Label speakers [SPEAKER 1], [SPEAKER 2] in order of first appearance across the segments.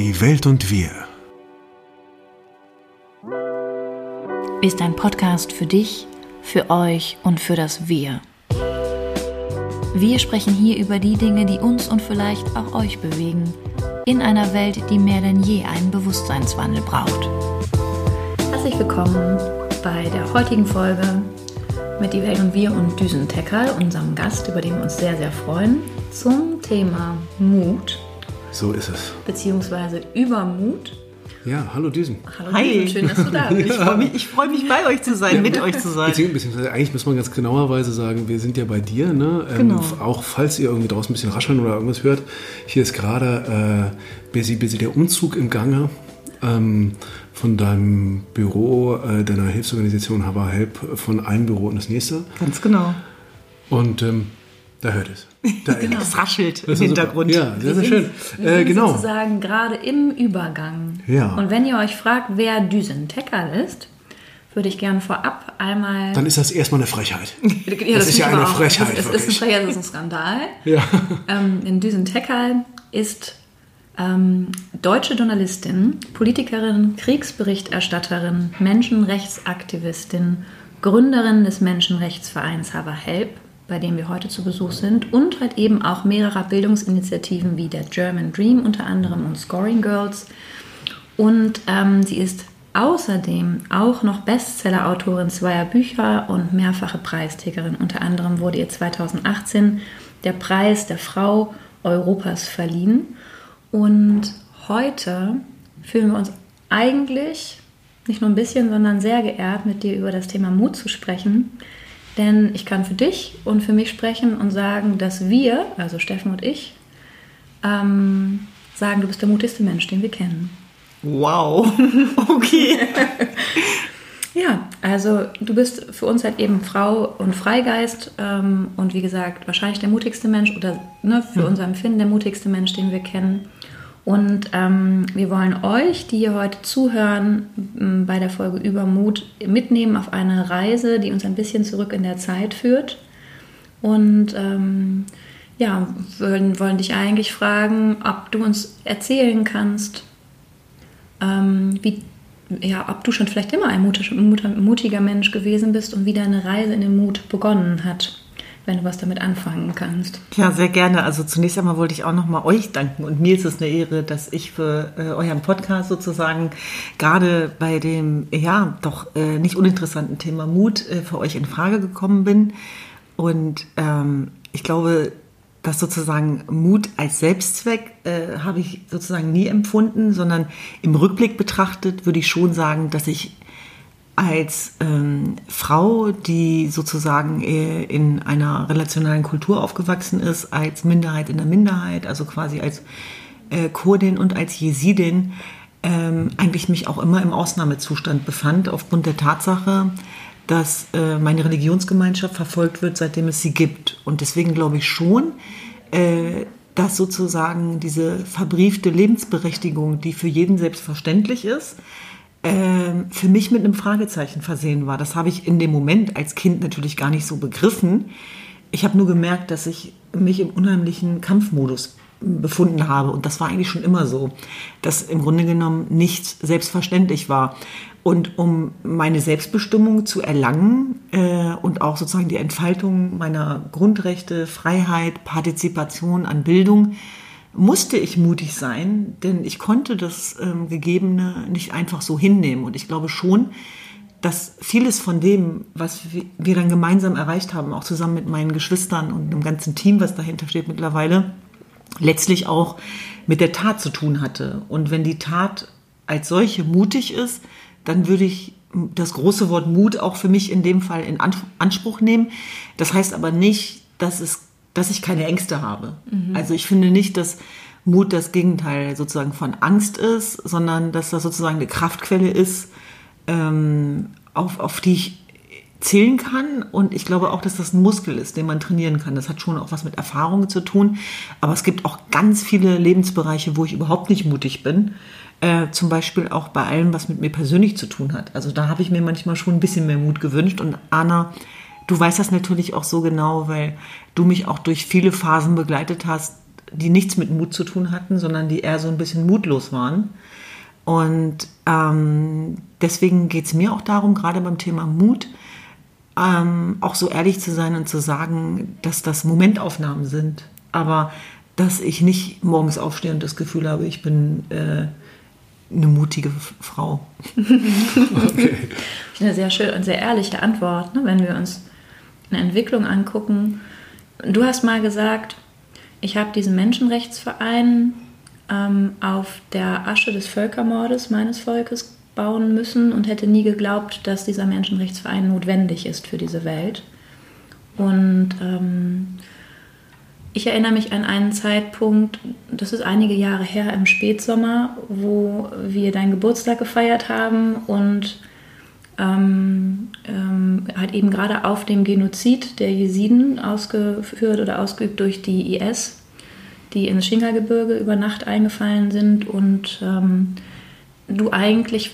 [SPEAKER 1] Die Welt und wir.
[SPEAKER 2] Ist ein Podcast für dich, für euch und für das Wir. Wir sprechen hier über die Dinge, die uns und vielleicht auch euch bewegen, in einer Welt, die mehr denn je einen Bewusstseinswandel braucht. Herzlich willkommen bei der heutigen Folge mit Die Welt und Wir und Düsen Teckerl, unserem Gast, über den wir uns sehr, sehr freuen, zum Thema Mut.
[SPEAKER 1] So ist es.
[SPEAKER 2] Beziehungsweise Übermut.
[SPEAKER 1] Ja, hallo Düsen.
[SPEAKER 2] Hallo
[SPEAKER 3] Hi.
[SPEAKER 2] Düsen, schön, dass du da bist.
[SPEAKER 3] Ich freue mich, ich freu mich, bei euch zu sein, mit euch zu sein.
[SPEAKER 1] Beziehungsweise, eigentlich muss man ganz genauerweise sagen, wir sind ja bei dir. Ne? Ähm,
[SPEAKER 3] Genau.
[SPEAKER 1] Auch falls ihr irgendwie draußen ein bisschen rascheln oder irgendwas hört, hier ist gerade äh, busy, busy der Umzug im Gange ähm, von deinem Büro, äh, deiner Hilfsorganisation Hava Help, von einem Büro in das nächste.
[SPEAKER 3] Ganz genau.
[SPEAKER 1] Und ähm, da hört es. Da
[SPEAKER 3] Es raschelt
[SPEAKER 1] Das
[SPEAKER 3] im
[SPEAKER 1] ist super.
[SPEAKER 3] Hintergrund.
[SPEAKER 1] Ja, sehr, sehr schön.
[SPEAKER 2] wir
[SPEAKER 1] Äh, genau.
[SPEAKER 2] sozusagen gerade im Übergang.
[SPEAKER 1] Ja.
[SPEAKER 2] Und wenn ihr euch fragt, wer Düsen Teckerl ist, würde ich gerne vorab einmal.
[SPEAKER 1] Dann ist das erstmal eine Frechheit.
[SPEAKER 2] Ja,
[SPEAKER 1] das ist ja eine
[SPEAKER 2] auch.
[SPEAKER 1] Frechheit,
[SPEAKER 2] Es ist, ist
[SPEAKER 1] wirklich.
[SPEAKER 2] ein Frechheit, es ist ein Skandal.
[SPEAKER 1] Ja.
[SPEAKER 2] Ähm, in Düsen ist ähm, deutsche Journalistin, Politikerin, Kriegsberichterstatterin, Menschenrechtsaktivistin, Gründerin des Menschenrechtsvereins Hava Help, bei dem wir heute zu Besuch sind, und halt eben auch mehrerer Bildungsinitiativen wie der German Dream unter anderem und Scoring Girls. Und ähm, sie ist außerdem auch noch Bestseller-Autorin zweier Bücher und mehrfache Preisträgerin. Unter anderem wurde ihr 2018 der Preis der Frau Europas verliehen. Und heute fühlen wir uns eigentlich nicht nur ein bisschen, sondern sehr geehrt, mit dir über das Thema Mut zu sprechen. Denn ich kann für dich und für mich sprechen und sagen, dass wir, also Steffen und ich, ähm, sagen, du bist der mutigste Mensch, den wir kennen.
[SPEAKER 3] Wow. Okay.
[SPEAKER 2] Ja, also du bist für uns halt eben Frau und Freigeist ähm, und wie gesagt wahrscheinlich der mutigste Mensch oder ne, für unser Empfinden der mutigste Mensch, den wir kennen. Und ähm, wir wollen euch, die hier heute zuhören, bei der Folge über Mut mitnehmen auf eine Reise, die uns ein bisschen zurück in der Zeit führt. Und ähm, ja, wollen, wollen dich eigentlich fragen, ob du uns erzählen kannst, ähm, wie, ja, ob du schon vielleicht immer ein mutig- mut- mutiger Mensch gewesen bist und wie deine Reise in den Mut begonnen hat, wenn du was damit anfangen kannst.
[SPEAKER 3] Ja, sehr gerne. Also zunächst einmal wollte ich auch nochmal euch danken und mir ist es eine Ehre, dass ich für äh, euren Podcast sozusagen gerade bei dem, ja, doch äh, nicht uninteressanten Thema Mut äh, für euch in Frage gekommen bin. Und ähm, ich glaube, dass sozusagen Mut als Selbstzweck äh, habe ich sozusagen nie empfunden, sondern im Rückblick betrachtet würde ich schon sagen, dass ich als ähm, Frau, die sozusagen äh, in einer relationalen Kultur aufgewachsen ist, als Minderheit in der Minderheit, also quasi als äh, Kurdin und als Jesidin, ähm, eigentlich mich auch immer im Ausnahmezustand befand, aufgrund der Tatsache, dass äh, meine Religionsgemeinschaft verfolgt wird, seitdem es sie gibt. Und deswegen glaube ich schon, äh, dass sozusagen diese verbriefte Lebensberechtigung, die für jeden selbstverständlich ist, für mich mit einem Fragezeichen versehen war. Das habe ich in dem Moment als Kind natürlich gar nicht so begriffen. Ich habe nur gemerkt, dass ich mich im unheimlichen Kampfmodus befunden habe. Und das war eigentlich schon immer so, dass im Grunde genommen nichts selbstverständlich war. Und um meine Selbstbestimmung zu erlangen äh, und auch sozusagen die Entfaltung meiner Grundrechte, Freiheit, Partizipation an Bildung, musste ich mutig sein, denn ich konnte das ähm, Gegebene nicht einfach so hinnehmen. Und ich glaube schon, dass vieles von dem, was wir- dann gemeinsam erreicht haben, auch zusammen mit meinen Geschwistern und dem ganzen Team, was dahinter steht mittlerweile, letztlich auch mit der Tat zu tun hatte. Und wenn die Tat als solche mutig ist, dann würde ich das große Wort Mut auch für mich in dem Fall in Anspruch nehmen. Das heißt aber nicht, dass, es, dass ich keine Ängste habe. Also ich finde nicht, dass Mut das Gegenteil sozusagen von Angst ist, sondern dass das sozusagen eine Kraftquelle ist, ähm, auf, auf die ich zählen kann. Und ich glaube auch, dass das ein Muskel ist, den man trainieren kann. Das hat schon auch was mit Erfahrung zu tun. Aber es gibt auch ganz viele Lebensbereiche, wo ich überhaupt nicht mutig bin. Äh, zum Beispiel auch bei allem, was mit mir persönlich zu tun hat. Also da habe ich mir manchmal schon ein bisschen mehr Mut gewünscht. Und Anna, du weißt das natürlich auch so genau, weil du mich auch durch viele Phasen begleitet hast, die nichts mit Mut zu tun hatten, sondern die eher so ein bisschen mutlos waren. Und ähm, deswegen geht es mir auch darum, gerade beim Thema Mut, ähm, auch so ehrlich zu sein und zu sagen, dass das Momentaufnahmen sind. Aber dass ich nicht morgens aufstehe und das Gefühl habe, ich bin äh, eine mutige Frau.
[SPEAKER 2] okay. Eine sehr schöne und sehr ehrliche Antwort, ne, wenn wir uns eine Entwicklung angucken. Du hast mal gesagt, ich habe diesen Menschenrechtsverein ähm, auf der Asche des Völkermordes meines Volkes bauen müssen und hätte nie geglaubt, dass dieser Menschenrechtsverein notwendig ist für diese Welt. Und ähm, ich erinnere mich an einen Zeitpunkt, das ist einige Jahre her im Spätsommer, wo wir deinen Geburtstag gefeiert haben und ähm, ähm, halt eben gerade auf dem Genozid der Jesiden ausgeführt oder ausgeübt durch die IS, die ins Shingalgebirge über Nacht eingefallen sind und ähm, du eigentlich,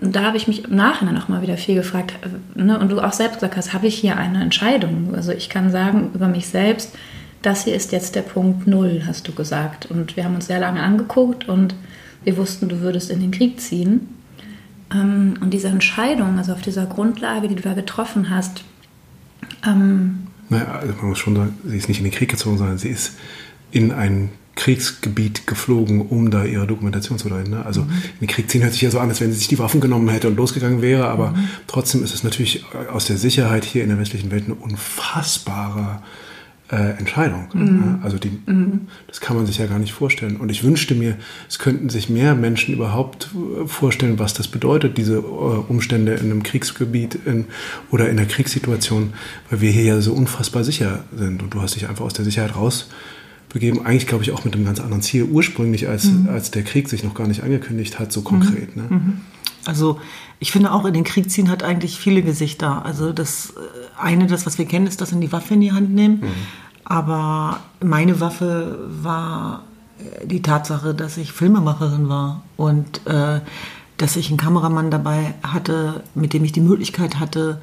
[SPEAKER 2] da habe ich mich im Nachhinein noch mal wieder viel gefragt äh, ne, und du auch selbst gesagt hast, habe ich hier eine Entscheidung? Also ich kann sagen über mich selbst, das hier ist jetzt der Punkt Null, hast du gesagt. Und wir haben uns sehr lange angeguckt und wir wussten, du würdest in den Krieg ziehen. Ähm, und diese Entscheidung, also auf dieser Grundlage, die du da getroffen hast.
[SPEAKER 1] Ähm naja, also man muss schon sagen, sie ist nicht in den Krieg gezogen, sondern sie ist in ein Kriegsgebiet geflogen, um da ihre Dokumentation zu leiten. Ne? Also mhm. in den Krieg ziehen hört sich ja so an, als wenn sie sich die Waffen genommen hätte und losgegangen wäre, aber mhm. trotzdem ist es natürlich aus der Sicherheit hier in der westlichen Welt ein unfassbarer äh, Entscheidung. Mhm. Also die, mhm. das kann man sich ja gar nicht vorstellen. Und ich wünschte mir, es könnten sich mehr Menschen überhaupt äh, vorstellen, was das bedeutet, diese äh, Umstände in einem Kriegsgebiet in, oder in einer Kriegssituation, weil wir hier ja so unfassbar sicher sind. Und du hast dich einfach aus der Sicherheit rausbegeben. Eigentlich glaube ich auch mit einem ganz anderen Ziel ursprünglich, als, mhm. als der Krieg sich noch gar nicht angekündigt hat, so konkret. Ne?
[SPEAKER 3] Also ich finde auch in den Krieg ziehen hat eigentlich viele Gesichter. Also das äh, eine, das was wir kennen, ist, dass sie die Waffe in die Hand nehmen. Mhm. Aber meine Waffe war äh, die Tatsache, dass ich Filmemacherin war und äh, dass ich einen Kameramann dabei hatte, mit dem ich die Möglichkeit hatte,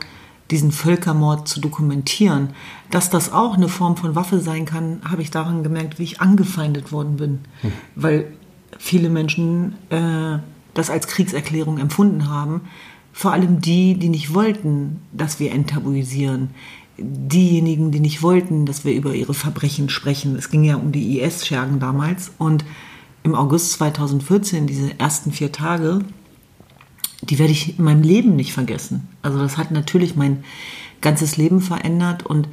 [SPEAKER 3] diesen Völkermord zu dokumentieren. Dass das auch eine Form von Waffe sein kann, habe ich daran gemerkt, wie ich angefeindet worden bin. Mhm. Weil viele Menschen äh, das als Kriegserklärung empfunden haben. Vor allem die, die nicht wollten, dass wir enttabuisieren. Diejenigen, die nicht wollten, dass wir über ihre Verbrechen sprechen. Es ging ja um die IS-Schergen damals. Und im August 2014, diese ersten vier Tage, die werde ich in meinem Leben nicht vergessen. Also das hat natürlich mein ganzes Leben verändert und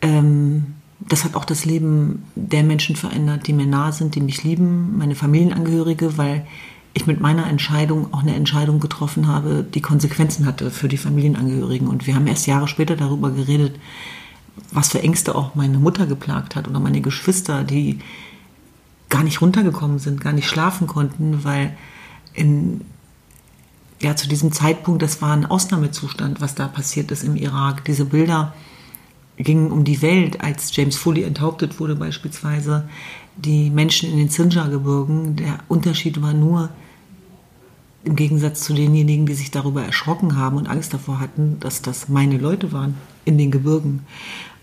[SPEAKER 3] ähm, das hat auch das Leben der Menschen verändert, die mir nahe sind, die mich lieben, meine Familienangehörige, weil ich mit meiner Entscheidung auch eine Entscheidung getroffen habe, die Konsequenzen hatte für die Familienangehörigen. Und wir haben erst Jahre später darüber geredet, was für Ängste auch meine Mutter geplagt hat oder meine Geschwister, die gar nicht runtergekommen sind, gar nicht schlafen konnten, weil in, ja, zu diesem Zeitpunkt, das war ein Ausnahmezustand, was da passiert ist im Irak. Diese Bilder gingen um die Welt, als James Foley enthauptet wurde beispielsweise die Menschen in den Sinjar-Gebirgen, der Unterschied war nur, im Gegensatz zu denjenigen, die sich darüber erschrocken haben und Angst davor hatten, dass das meine Leute waren in den Gebirgen.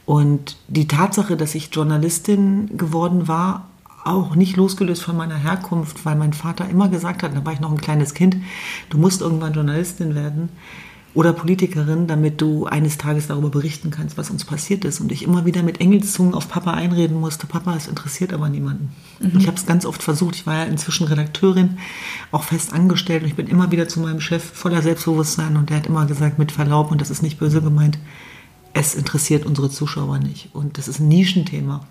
[SPEAKER 3] Und die Tatsache, dass ich Journalistin geworden war, auch nicht losgelöst von meiner Herkunft, weil mein Vater immer gesagt hat, da war ich noch ein kleines Kind, du musst irgendwann Journalistin werden, oder Politikerin, damit du eines Tages darüber berichten kannst, was uns passiert ist. Und ich immer wieder mit Engelszungen auf Papa einreden musste. Papa, es interessiert aber niemanden. Mhm. Ich habe es ganz oft versucht. Ich war ja inzwischen Redakteurin, auch fest angestellt. Und ich bin immer wieder zu meinem Chef voller Selbstbewusstsein. Und der hat immer gesagt, mit Verlaub, und das ist nicht böse gemeint, es interessiert unsere Zuschauer nicht. Und das ist ein Nischenthema.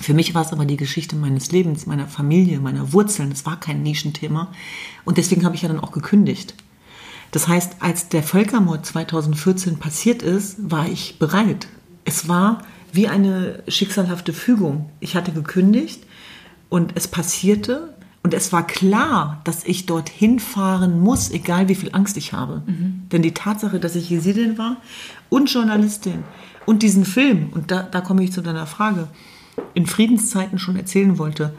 [SPEAKER 3] Für mich war es aber die Geschichte meines Lebens, meiner Familie, meiner Wurzeln. Es war kein Nischenthema. Und deswegen habe ich ja dann auch gekündigt. Das heißt, als der Völkermord 2014 passiert ist, war ich bereit. Es war wie eine schicksalhafte Fügung. Ich hatte gekündigt und es passierte und es war klar, dass ich dorthin fahren muss, egal wie viel Angst ich habe. Mhm. Denn die Tatsache, dass ich Jesidin war und Journalistin und diesen Film, und da, da komme ich zu deiner Frage, in Friedenszeiten schon erzählen wollte,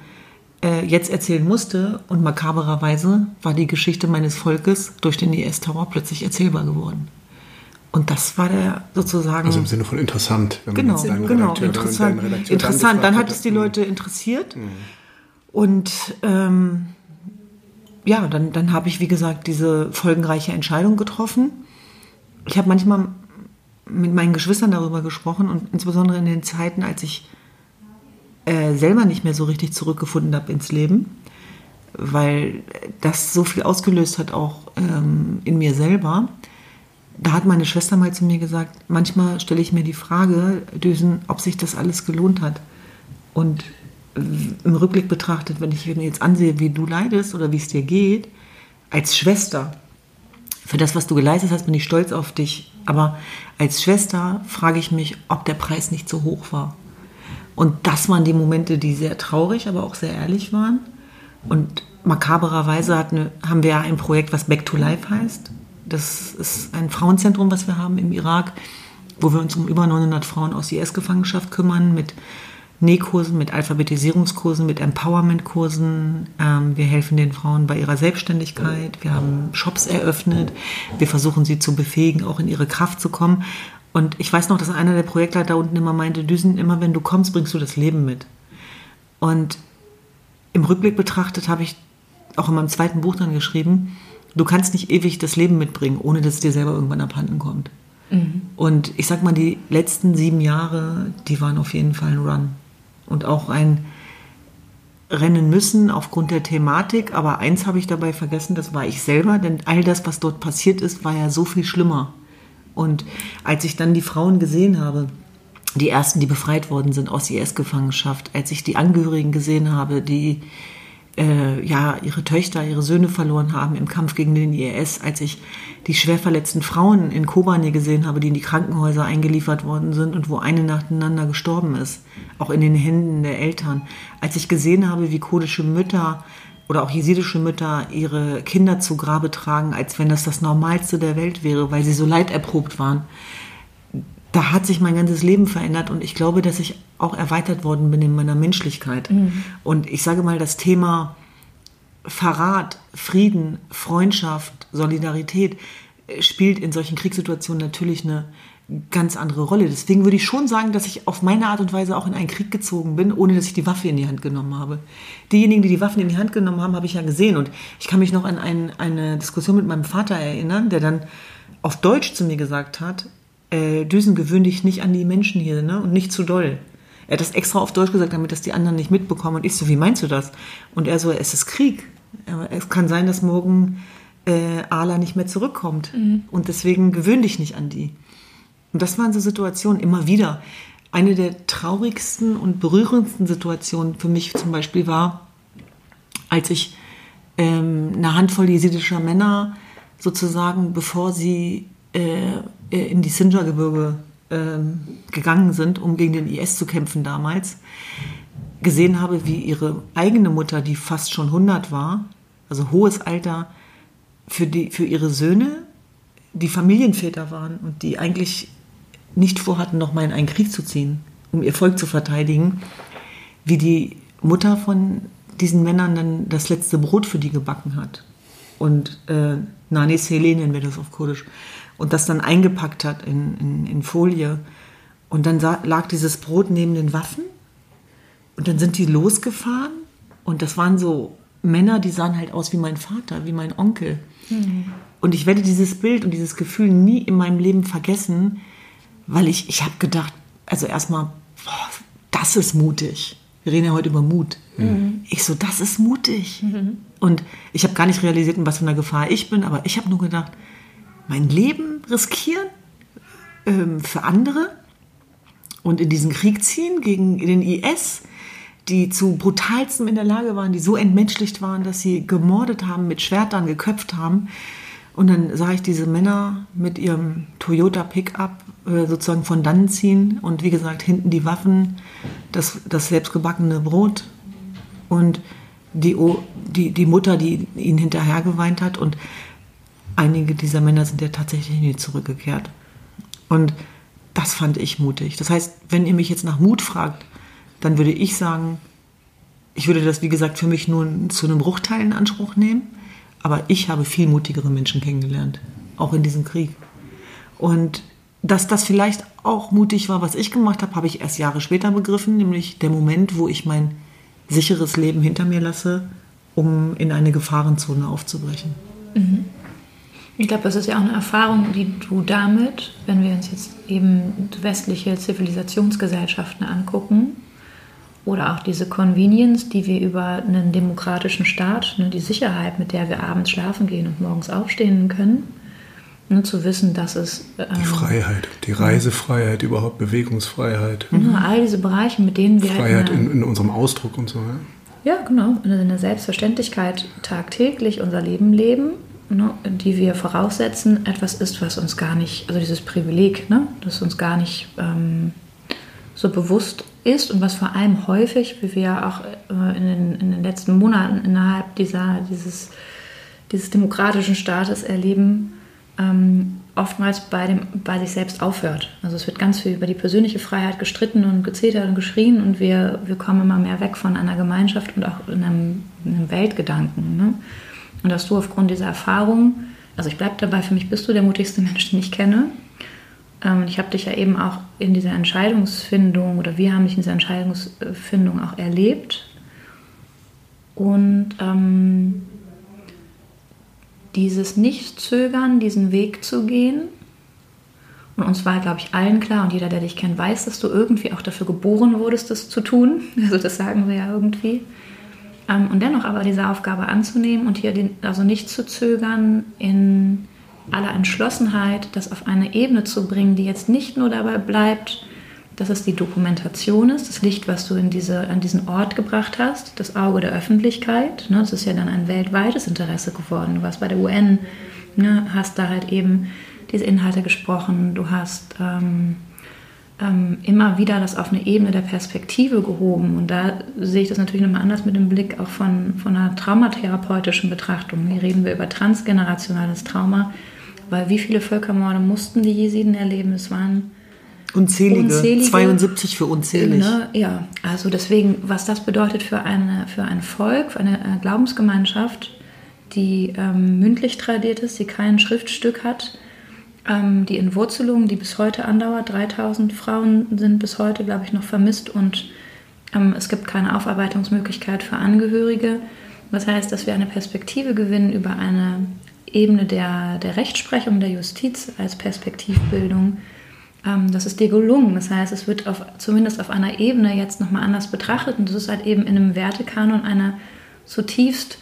[SPEAKER 3] äh, jetzt erzählen musste. Und makabererweise war die Geschichte meines Volkes durch den IS-Terror plötzlich erzählbar geworden. Und das war der sozusagen.
[SPEAKER 1] Also im Sinne von interessant.
[SPEAKER 3] Wenn genau, man jetzt genau, Redakteur, interessant. interessant. Dann, dann hat es die Leute interessiert. Mhm. Und ähm, ja, dann, dann habe ich, wie gesagt, diese folgenreiche Entscheidung getroffen. Ich habe manchmal mit meinen Geschwistern darüber gesprochen und insbesondere in den Zeiten, als ich äh, selber nicht mehr so richtig zurückgefunden habe ins Leben, weil das so viel ausgelöst hat, auch ähm, in mir selber. Da hat meine Schwester mal zu mir gesagt, manchmal stelle ich mir die Frage, Düsen, ob sich das alles gelohnt hat. Und im Rückblick betrachtet, wenn ich jetzt ansehe, wie du leidest oder wie es dir geht, als Schwester, für das, was du geleistet hast, bin ich stolz auf dich. Aber als Schwester frage ich mich, ob der Preis nicht so hoch war. Und das waren die Momente, die sehr traurig, aber auch sehr ehrlich waren. Und makabererweise hatten, haben wir ja ein Projekt, was Back to Life heißt. Das ist ein Frauenzentrum, was wir haben im Irak, wo wir uns um über 900 Frauen aus IS-Gefangenschaft kümmern, mit Nähkursen, mit Alphabetisierungskursen, mit Empowerment-Kursen. Ähm, wir helfen den Frauen bei ihrer Selbstständigkeit. Wir haben Shops eröffnet. Wir versuchen sie zu befähigen, auch in ihre Kraft zu kommen. Und ich weiß noch, dass einer der Projektleiter unten immer meinte, Düsen, immer wenn du kommst, bringst du das Leben mit. Und im Rückblick betrachtet habe ich auch in meinem zweiten Buch dann geschrieben, du kannst nicht ewig das Leben mitbringen, ohne dass es dir selber irgendwann abhanden kommt. Mhm. Und ich sag mal, die letzten sieben Jahre, die waren auf jeden Fall ein Run und auch ein Rennen müssen aufgrund der Thematik. Aber eins habe ich dabei vergessen, das war ich selber, denn all das, was dort passiert ist, war ja so viel schlimmer. Und als ich dann die Frauen gesehen habe, die ersten, die befreit worden sind aus IS-Gefangenschaft, als ich die Angehörigen gesehen habe, die äh, ja ihre Töchter, ihre Söhne verloren haben im Kampf gegen den IS, als ich die schwer verletzten Frauen in Kobani gesehen habe, die in die Krankenhäuser eingeliefert worden sind und wo eine nacheinander gestorben ist, auch in den Händen der Eltern. Als ich gesehen habe, wie kurdische Mütter oder auch jesidische Mütter ihre Kinder zu Grabe tragen, als wenn das das Normalste der Welt wäre, weil sie so leiderprobt waren. Da hat sich mein ganzes Leben verändert und ich glaube, dass ich auch erweitert worden bin in meiner Menschlichkeit. Mhm. Und ich sage mal, das Thema Verrat, Frieden, Freundschaft, Solidarität spielt in solchen Kriegssituationen natürlich eine ganz andere Rolle. Deswegen würde ich schon sagen, dass ich auf meine Art und Weise auch in einen Krieg gezogen bin, ohne dass ich die Waffe in die Hand genommen habe. Diejenigen, die die Waffen in die Hand genommen haben, habe ich ja gesehen. Und ich kann mich noch an ein, eine Diskussion mit meinem Vater erinnern, der dann auf Deutsch zu mir gesagt hat, äh, Düsen, gewöhn dich nicht an die Menschen hier ne? und nicht zu doll. Er hat das extra auf Deutsch gesagt, damit das die anderen nicht mitbekommen. Und ich so, wie meinst du das? Und er so, es ist Krieg. Es kann sein, dass morgen äh, Ala nicht mehr zurückkommt. Mhm. Und deswegen gewöhn dich nicht an die. Und das waren so Situationen immer wieder. Eine der traurigsten und berührendsten Situationen für mich zum Beispiel war, als ich ähm, eine Handvoll jesidischer Männer sozusagen, bevor sie äh, äh in die Sinjar-Gebirge äh, gegangen sind, um gegen den IS zu kämpfen damals, gesehen habe, wie ihre eigene Mutter, die fast schon 100 war, also hohes Alter, für, die, für ihre Söhne die Familienväter waren und die eigentlich nicht vorhatten, noch mal in einen Krieg zu ziehen, um ihr Volk zu verteidigen, wie die Mutter von diesen Männern dann das letzte Brot für die gebacken hat. Und äh, Nani Sele nennen wir das auf Kurdisch. Und das dann eingepackt hat in, in, in Folie. Und dann lag dieses Brot neben den Waffen und dann sind die losgefahren und das waren so Männer, die sahen halt aus wie mein Vater, wie mein Onkel. Mhm. Und ich werde dieses Bild und dieses Gefühl nie in meinem Leben vergessen, weil ich, ich habe gedacht, also erstmal, das ist mutig. Wir reden ja heute über Mut. Mhm. Ich so, das ist mutig. Mhm. Und ich habe gar nicht realisiert, in was für einer Gefahr ich bin, aber ich habe nur gedacht, mein Leben riskieren ähm, für andere und in diesen Krieg ziehen gegen den IS die zu brutalstem in der Lage waren, die so entmenschlicht waren, dass sie gemordet haben, mit Schwertern geköpft haben. Und dann sah ich diese Männer mit ihrem Toyota Pickup sozusagen von dannen ziehen und wie gesagt, hinten die Waffen, das, das selbstgebackene Brot und die, die, die Mutter, die ihn hinterher geweint hat. Und einige dieser Männer sind ja tatsächlich nie zurückgekehrt. Und das fand ich mutig. Das heißt, wenn ihr mich jetzt nach Mut fragt, dann würde ich sagen, ich würde das, wie gesagt, für mich nur zu einem Bruchteil in Anspruch nehmen. Aber ich habe viel mutigere Menschen kennengelernt, auch in diesem Krieg. Und dass das vielleicht auch mutig war, was ich gemacht habe, habe ich erst Jahre später begriffen, nämlich der Moment, wo ich mein sicheres Leben hinter mir lasse, um in eine Gefahrenzone aufzubrechen.
[SPEAKER 2] Mhm. Ich glaube, das ist ja auch eine Erfahrung, die du damit, wenn wir uns jetzt eben westliche Zivilisationsgesellschaften angucken, oder auch diese Convenience, die wir über einen demokratischen Staat, ne, die Sicherheit, mit der wir abends schlafen gehen und morgens aufstehen können, ne, zu wissen, dass es...
[SPEAKER 1] Ähm, die Freiheit, die Reisefreiheit, ja. überhaupt Bewegungsfreiheit.
[SPEAKER 2] Mhm. all diese Bereiche, mit denen wir...
[SPEAKER 1] Freiheit in, in, unserem Ausdruck und so.
[SPEAKER 2] Ja, ja genau. In der Selbstverständlichkeit tagtäglich unser Leben leben, ne, die wir voraussetzen, etwas ist, was uns gar nicht, also dieses Privileg, ne, das uns gar nicht ähm, so bewusst ist und was vor allem häufig, wie wir auch äh, in den, in den letzten Monaten innerhalb dieser, dieses, dieses demokratischen Staates erleben, ähm, oftmals bei, dem, bei sich selbst aufhört. Also es wird ganz viel über die persönliche Freiheit gestritten und gezetert und geschrien und wir, wir kommen immer mehr weg von einer Gemeinschaft und auch in einem, in einem Weltgedanken. Ne? Und dass du aufgrund dieser Erfahrung, also ich bleibe dabei, für mich bist du der mutigste Mensch, den ich kenne, ähm, ich habe dich ja eben auch in dieser Entscheidungsfindung oder wir haben dich in dieser Entscheidungsfindung auch erlebt. Und ähm, dieses Nicht-Zögern, diesen Weg zu gehen. Und uns war, glaube ich, allen klar, und jeder, der dich kennt, weiß, dass du irgendwie auch dafür geboren wurdest, das zu tun. Also das sagen wir ja irgendwie. Ähm, und dennoch aber diese Aufgabe anzunehmen und hier den, also nicht zu zögern in aller Entschlossenheit, das auf eine Ebene zu bringen, die jetzt nicht nur dabei bleibt, dass es die Dokumentation ist, das Licht, was du in diese, an diesen Ort gebracht hast, das Auge der Öffentlichkeit. Ne, das ist ja dann ein weltweites Interesse geworden. Du warst bei der UN, ne, hast da halt eben diese Inhalte gesprochen. Du hast ähm, ähm, immer wieder das auf eine Ebene der Perspektive gehoben. Und da sehe ich das natürlich nochmal anders mit dem Blick auch von, von einer traumatherapeutischen Betrachtung. Hier reden wir über transgenerationales Trauma weil wie viele Völkermorde mussten die Jesiden erleben? Es waren
[SPEAKER 3] unzählige, unzählige 72 für unzählig.
[SPEAKER 2] Ne? Ja, also deswegen, was das bedeutet für, eine, für ein Volk, für eine äh, Glaubensgemeinschaft, die ähm, mündlich tradiert ist, die kein Schriftstück hat, ähm, die Entwurzelung, die bis heute andauert. 3000 Frauen sind bis heute, glaube ich, noch vermisst und ähm, es gibt keine Aufarbeitungsmöglichkeit für Angehörige. Das heißt, dass wir eine Perspektive gewinnen über eine Ebene der, der Rechtsprechung, der Justiz als Perspektivbildung, ähm, das ist dir gelungen. Das heißt, es wird auf, zumindest auf einer Ebene jetzt nochmal anders betrachtet und das ist halt eben in einem Wertekanon einer zutiefst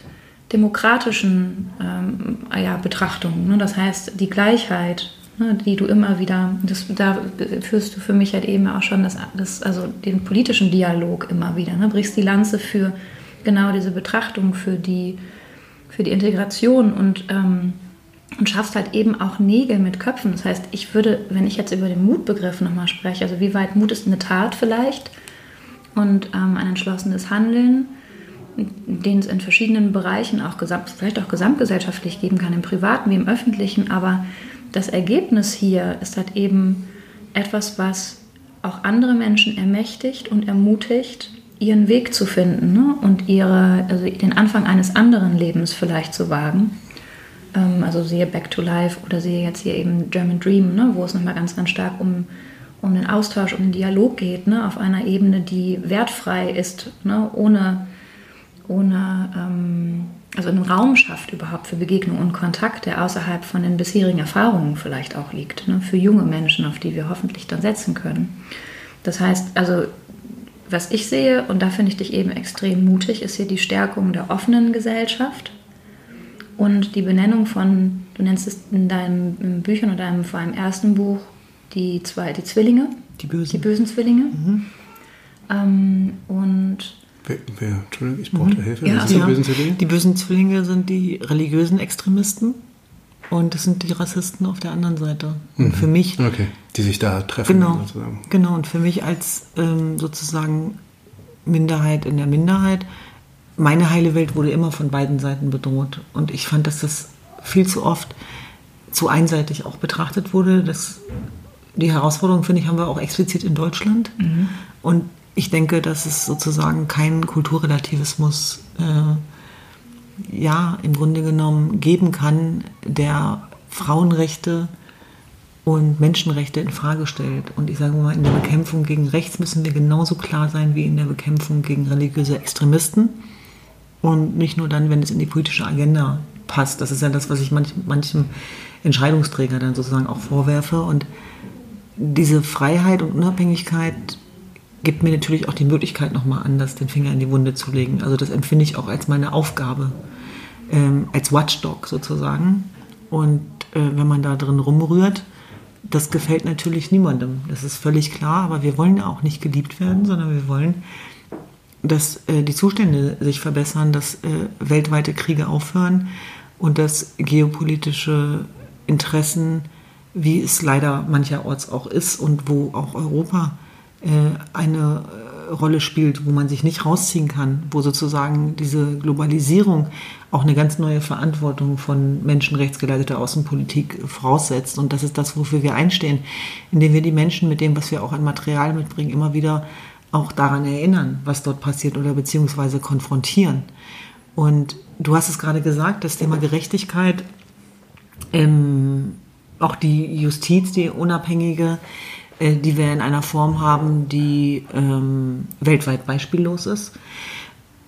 [SPEAKER 2] demokratischen ähm, ja, Betrachtung. Ne? Das heißt, die Gleichheit, ne, die du immer wieder, das, da führst du für mich halt eben auch schon das, das, also den politischen Dialog immer wieder, ne? brichst die Lanze für genau diese Betrachtung, für die für die Integration und, ähm, und schaffst halt eben auch Nägel mit Köpfen. Das heißt, ich würde, wenn ich jetzt über den Mutbegriff nochmal spreche, also wie weit Mut ist eine Tat vielleicht und ähm, ein entschlossenes Handeln, den es in verschiedenen Bereichen auch gesamt, vielleicht auch gesamtgesellschaftlich geben kann, im privaten wie im öffentlichen, aber das Ergebnis hier ist halt eben etwas, was auch andere Menschen ermächtigt und ermutigt, ihren Weg zu finden ne? und ihre, also den Anfang eines anderen Lebens vielleicht zu wagen. Ähm, also siehe Back to Life oder sehe jetzt hier eben German Dream, ne? wo es nochmal ganz, ganz stark um, um den Austausch, um den Dialog geht, ne? auf einer Ebene, die wertfrei ist, ne? ohne, ohne ähm, also einen Raum schafft überhaupt für Begegnung und Kontakt, der außerhalb von den bisherigen Erfahrungen vielleicht auch liegt, ne? für junge Menschen, auf die wir hoffentlich dann setzen können. Das heißt, also was ich sehe, und da finde ich dich eben extrem mutig, ist hier die Stärkung der offenen Gesellschaft und die Benennung von, du nennst es in deinen Büchern oder deinem, vor allem ersten Buch, die zwei, die Zwillinge.
[SPEAKER 3] Die bösen.
[SPEAKER 2] Die bösen Zwillinge. Mhm. Ähm, und
[SPEAKER 1] Wer, wer, Entschuldigung, ich brauchte mhm. Hilfe.
[SPEAKER 3] Ja, also, die, bösen Zwillinge? die bösen Zwillinge sind die religiösen Extremisten und das sind die Rassisten auf der anderen Seite. Mhm. Für mich.
[SPEAKER 1] Okay, die sich da treffen.
[SPEAKER 3] Genau, sozusagen. genau. und für mich als ähm, sozusagen Minderheit in der Minderheit, meine heile Welt wurde immer von beiden Seiten bedroht. Und ich fand, dass das viel zu oft zu einseitig auch betrachtet wurde. Das, die Herausforderung, finde ich, haben wir auch explizit in Deutschland. Mhm. Und ich denke, dass es sozusagen kein Kulturrelativismus äh, ja im Grunde genommen geben kann, der Frauenrechte und Menschenrechte in Frage stellt. Und ich sage mal, in der Bekämpfung gegen rechts müssen wir genauso klar sein wie in der Bekämpfung gegen religiöse Extremisten. Und nicht nur dann, wenn es in die politische Agenda passt. Das ist ja das, was ich manch, manchem Entscheidungsträger dann sozusagen auch vorwerfe. Und diese Freiheit und Unabhängigkeit gibt mir natürlich auch die Möglichkeit, nochmal anders den Finger in die Wunde zu legen. Also das empfinde ich auch als meine Aufgabe, ähm, als Watchdog sozusagen. Und äh, wenn man da drin rumrührt, das gefällt natürlich niemandem. Das ist völlig klar, aber wir wollen ja auch nicht geliebt werden, sondern wir wollen, dass äh, die Zustände sich verbessern, dass äh, weltweite Kriege aufhören und dass geopolitische Interessen, wie es leider mancherorts auch ist und wo auch Europa äh, eine äh, Rolle spielt, wo man sich nicht rausziehen kann, wo sozusagen diese Globalisierung auch eine ganz neue Verantwortung von menschenrechtsgeleiteter Außenpolitik voraussetzt. Und das ist das, wofür wir einstehen, indem wir die Menschen mit dem, was wir auch an Material mitbringen, immer wieder auch daran erinnern, was dort passiert oder beziehungsweise konfrontieren. Und du hast es gerade gesagt, das Thema Gerechtigkeit, ähm, auch die Justiz, die unabhängige, äh, die wir in einer Form haben, die ähm, weltweit beispiellos ist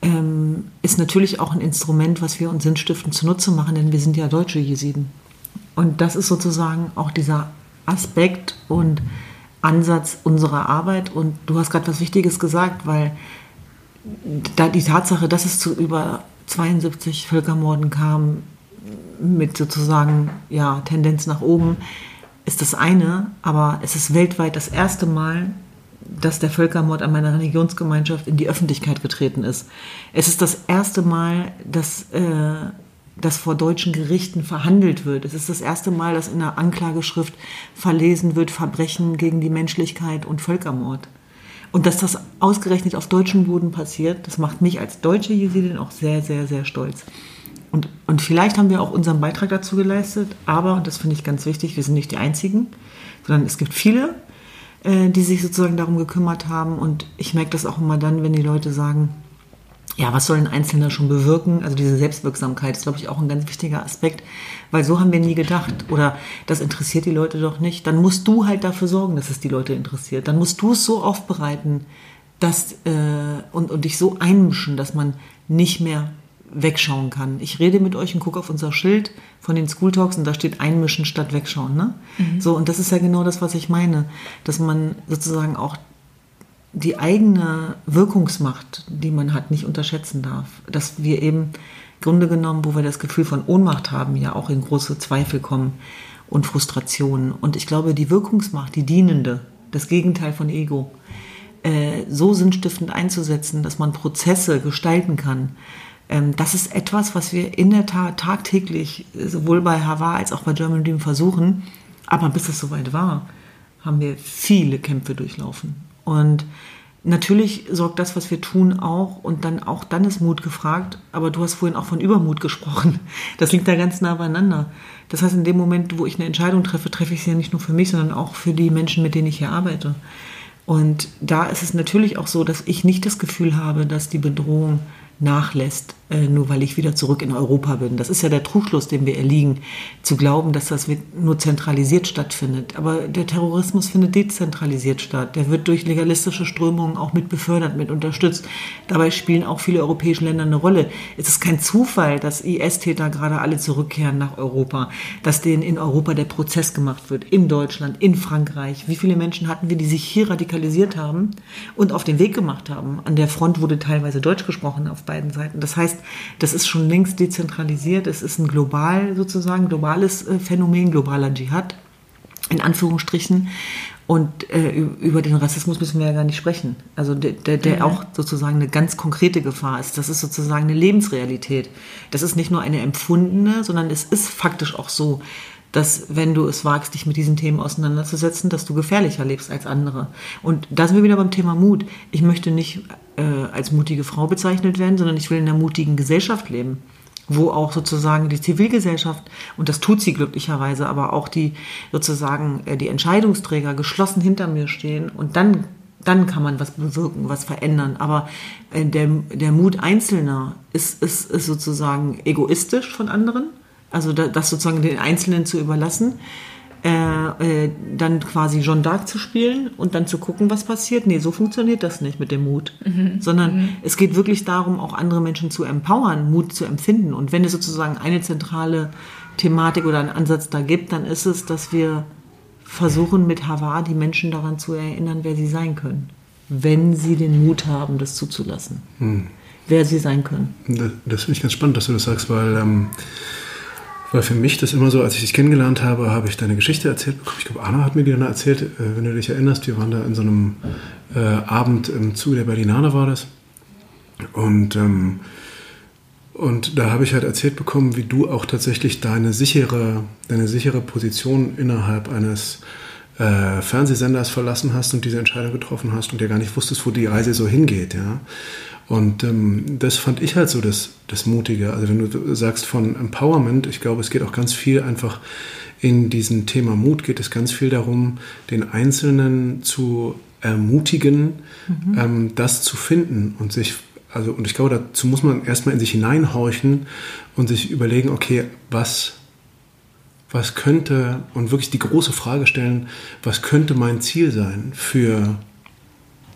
[SPEAKER 3] ähm, ist natürlich auch ein Instrument, was wir uns sinnstiftend zunutze machen, denn wir sind ja deutsche Jesiden. Und das ist sozusagen auch dieser Aspekt und Ansatz unserer Arbeit. Und du hast gerade was Wichtiges gesagt, weil da die Tatsache, dass es zu über 72 Völkermorden kam, mit sozusagen ja, Tendenz nach oben, ist das eine, aber es ist weltweit das erste Mal, dass der Völkermord an meiner Religionsgemeinschaft in die Öffentlichkeit getreten ist. Es ist das erste Mal, dass, äh, dass vor deutschen Gerichten verhandelt wird. Es ist das erste Mal, dass in der Anklageschrift verlesen wird Verbrechen gegen die Menschlichkeit und Völkermord. Und dass das ausgerechnet auf deutschem Boden passiert, das macht mich als deutsche Jesidin auch sehr, sehr, sehr stolz. Und, und vielleicht haben wir auch unseren Beitrag dazu geleistet, aber, und das finde ich ganz wichtig, wir sind nicht die Einzigen, sondern es gibt viele, äh, die sich sozusagen darum gekümmert haben. Und ich merke das auch immer dann, wenn die Leute sagen, ja, was soll ein Einzelner schon bewirken? Also diese Selbstwirksamkeit ist, glaube ich, auch ein ganz wichtiger Aspekt, weil so haben wir nie gedacht. Oder das interessiert die Leute doch nicht. Dann musst du halt dafür sorgen, dass es die Leute interessiert. Dann musst du es so aufbereiten dass, äh, und, und dich so einmischen, dass man nicht mehr wegschauen kann. Ich rede mit euch und gucke auf unser Schild von den School Talks und da steht einmischen statt wegschauen. Ne? Mhm. So, und das ist ja genau das, was ich meine, dass man sozusagen auch die eigene Wirkungsmacht, die man hat, nicht unterschätzen darf. Dass wir eben Grunde genommen, wo wir das Gefühl von Ohnmacht haben, ja auch in große Zweifel kommen und Frustrationen. Und ich glaube, die Wirkungsmacht, die dienende, das Gegenteil von Ego, äh, so sinnstiftend einzusetzen, dass man Prozesse gestalten kann, ähm, das ist etwas, was wir in der Tat tagtäglich sowohl bei Havar als auch bei German Dream versuchen. Aber bis es soweit war, haben wir viele Kämpfe durchlaufen. Und natürlich sorgt das, was wir tun, auch und dann auch dann ist Mut gefragt. Aber du hast vorhin auch von Übermut gesprochen. Das liegt da ganz nah beieinander. Das heißt, in dem Moment, wo ich eine Entscheidung treffe, treffe ich sie ja nicht nur für mich, sondern auch für die Menschen, mit denen ich hier arbeite. Und da ist es natürlich auch so, dass ich nicht das Gefühl habe, dass die Bedrohung nachlässt, nur weil ich wieder zurück in Europa bin. Das ist ja der Trugschluss, dem wir erliegen, zu glauben, dass das nur zentralisiert stattfindet. Aber der Terrorismus findet dezentralisiert statt. Der wird durch legalistische Strömungen auch mit befördert, mit unterstützt. Dabei spielen auch viele europäische Länder eine Rolle. Es ist kein Zufall, dass IS-Täter gerade alle zurückkehren nach Europa, dass denen in Europa der Prozess gemacht wird, in Deutschland, in Frankreich. Wie viele Menschen hatten wir, die sich hier radikalisiert haben und auf den Weg gemacht haben? An der Front wurde teilweise Deutsch gesprochen auf beiden Seiten. Das heißt, das ist schon längst dezentralisiert. Es ist ein global sozusagen, globales äh, Phänomen, globaler Dschihad, in Anführungsstrichen. Und äh, über den Rassismus müssen wir ja gar nicht sprechen. Also der, der, der mhm. auch sozusagen eine ganz konkrete Gefahr ist. Das ist sozusagen eine Lebensrealität. Das ist nicht nur eine empfundene, sondern es ist faktisch auch so, dass wenn du es wagst, dich mit diesen Themen auseinanderzusetzen, dass du gefährlicher lebst als andere. Und da sind wir wieder beim Thema Mut. Ich möchte nicht äh, als mutige Frau bezeichnet werden, sondern ich will in einer mutigen Gesellschaft leben, wo auch sozusagen die Zivilgesellschaft, und das tut sie glücklicherweise, aber auch die sozusagen äh, die Entscheidungsträger geschlossen hinter mir stehen und dann dann kann man was bewirken, was verändern. Aber äh, der, der Mut Einzelner ist, ist, ist sozusagen egoistisch von anderen also das sozusagen den Einzelnen zu überlassen. äh, äh, dann quasi Jeanne d'Arc zu spielen und dann zu gucken, was passiert. Nee, so funktioniert das nicht mit dem Mut. Mhm. Sondern mhm. es geht wirklich darum, auch andere Menschen zu empowern, Mut zu empfinden. Und wenn es sozusagen eine zentrale Thematik oder einen Ansatz da gibt, dann ist es, dass wir versuchen, mit Havar die Menschen daran zu erinnern, wer sie sein können. Wenn sie den Mut haben, das zuzulassen. Mhm. Wer sie sein können.
[SPEAKER 1] Das, das finde ich ganz spannend, dass du das sagst, weil ähm, weil für mich das immer so, als ich dich kennengelernt habe, habe ich deine Geschichte erzählt bekommen. Ich glaube, Anna hat mir die dann erzählt, äh, wenn du dich erinnerst. Wir waren da in so einem äh, Abend im Zuge der Berlinale war das. Und, ähm, und da habe ich halt erzählt bekommen, wie du auch tatsächlich deine sichere, deine sichere Position innerhalb eines äh, Fernsehsenders verlassen hast und diese Entscheidung getroffen hast und ja gar nicht wusstest, wo die Reise so hingeht. Ja? Und ähm, das fand ich halt so das, das Mutige. Also wenn du sagst von Empowerment, ich glaube, es geht auch ganz viel einfach in diesem Thema Mut, geht es ganz viel darum, den Einzelnen zu ermutigen, mhm. ähm, das zu finden und sich, also und ich glaube, dazu muss man erstmal in sich hineinhorchen und sich überlegen, okay, was, was könnte, und wirklich die große Frage stellen, was könnte mein Ziel sein für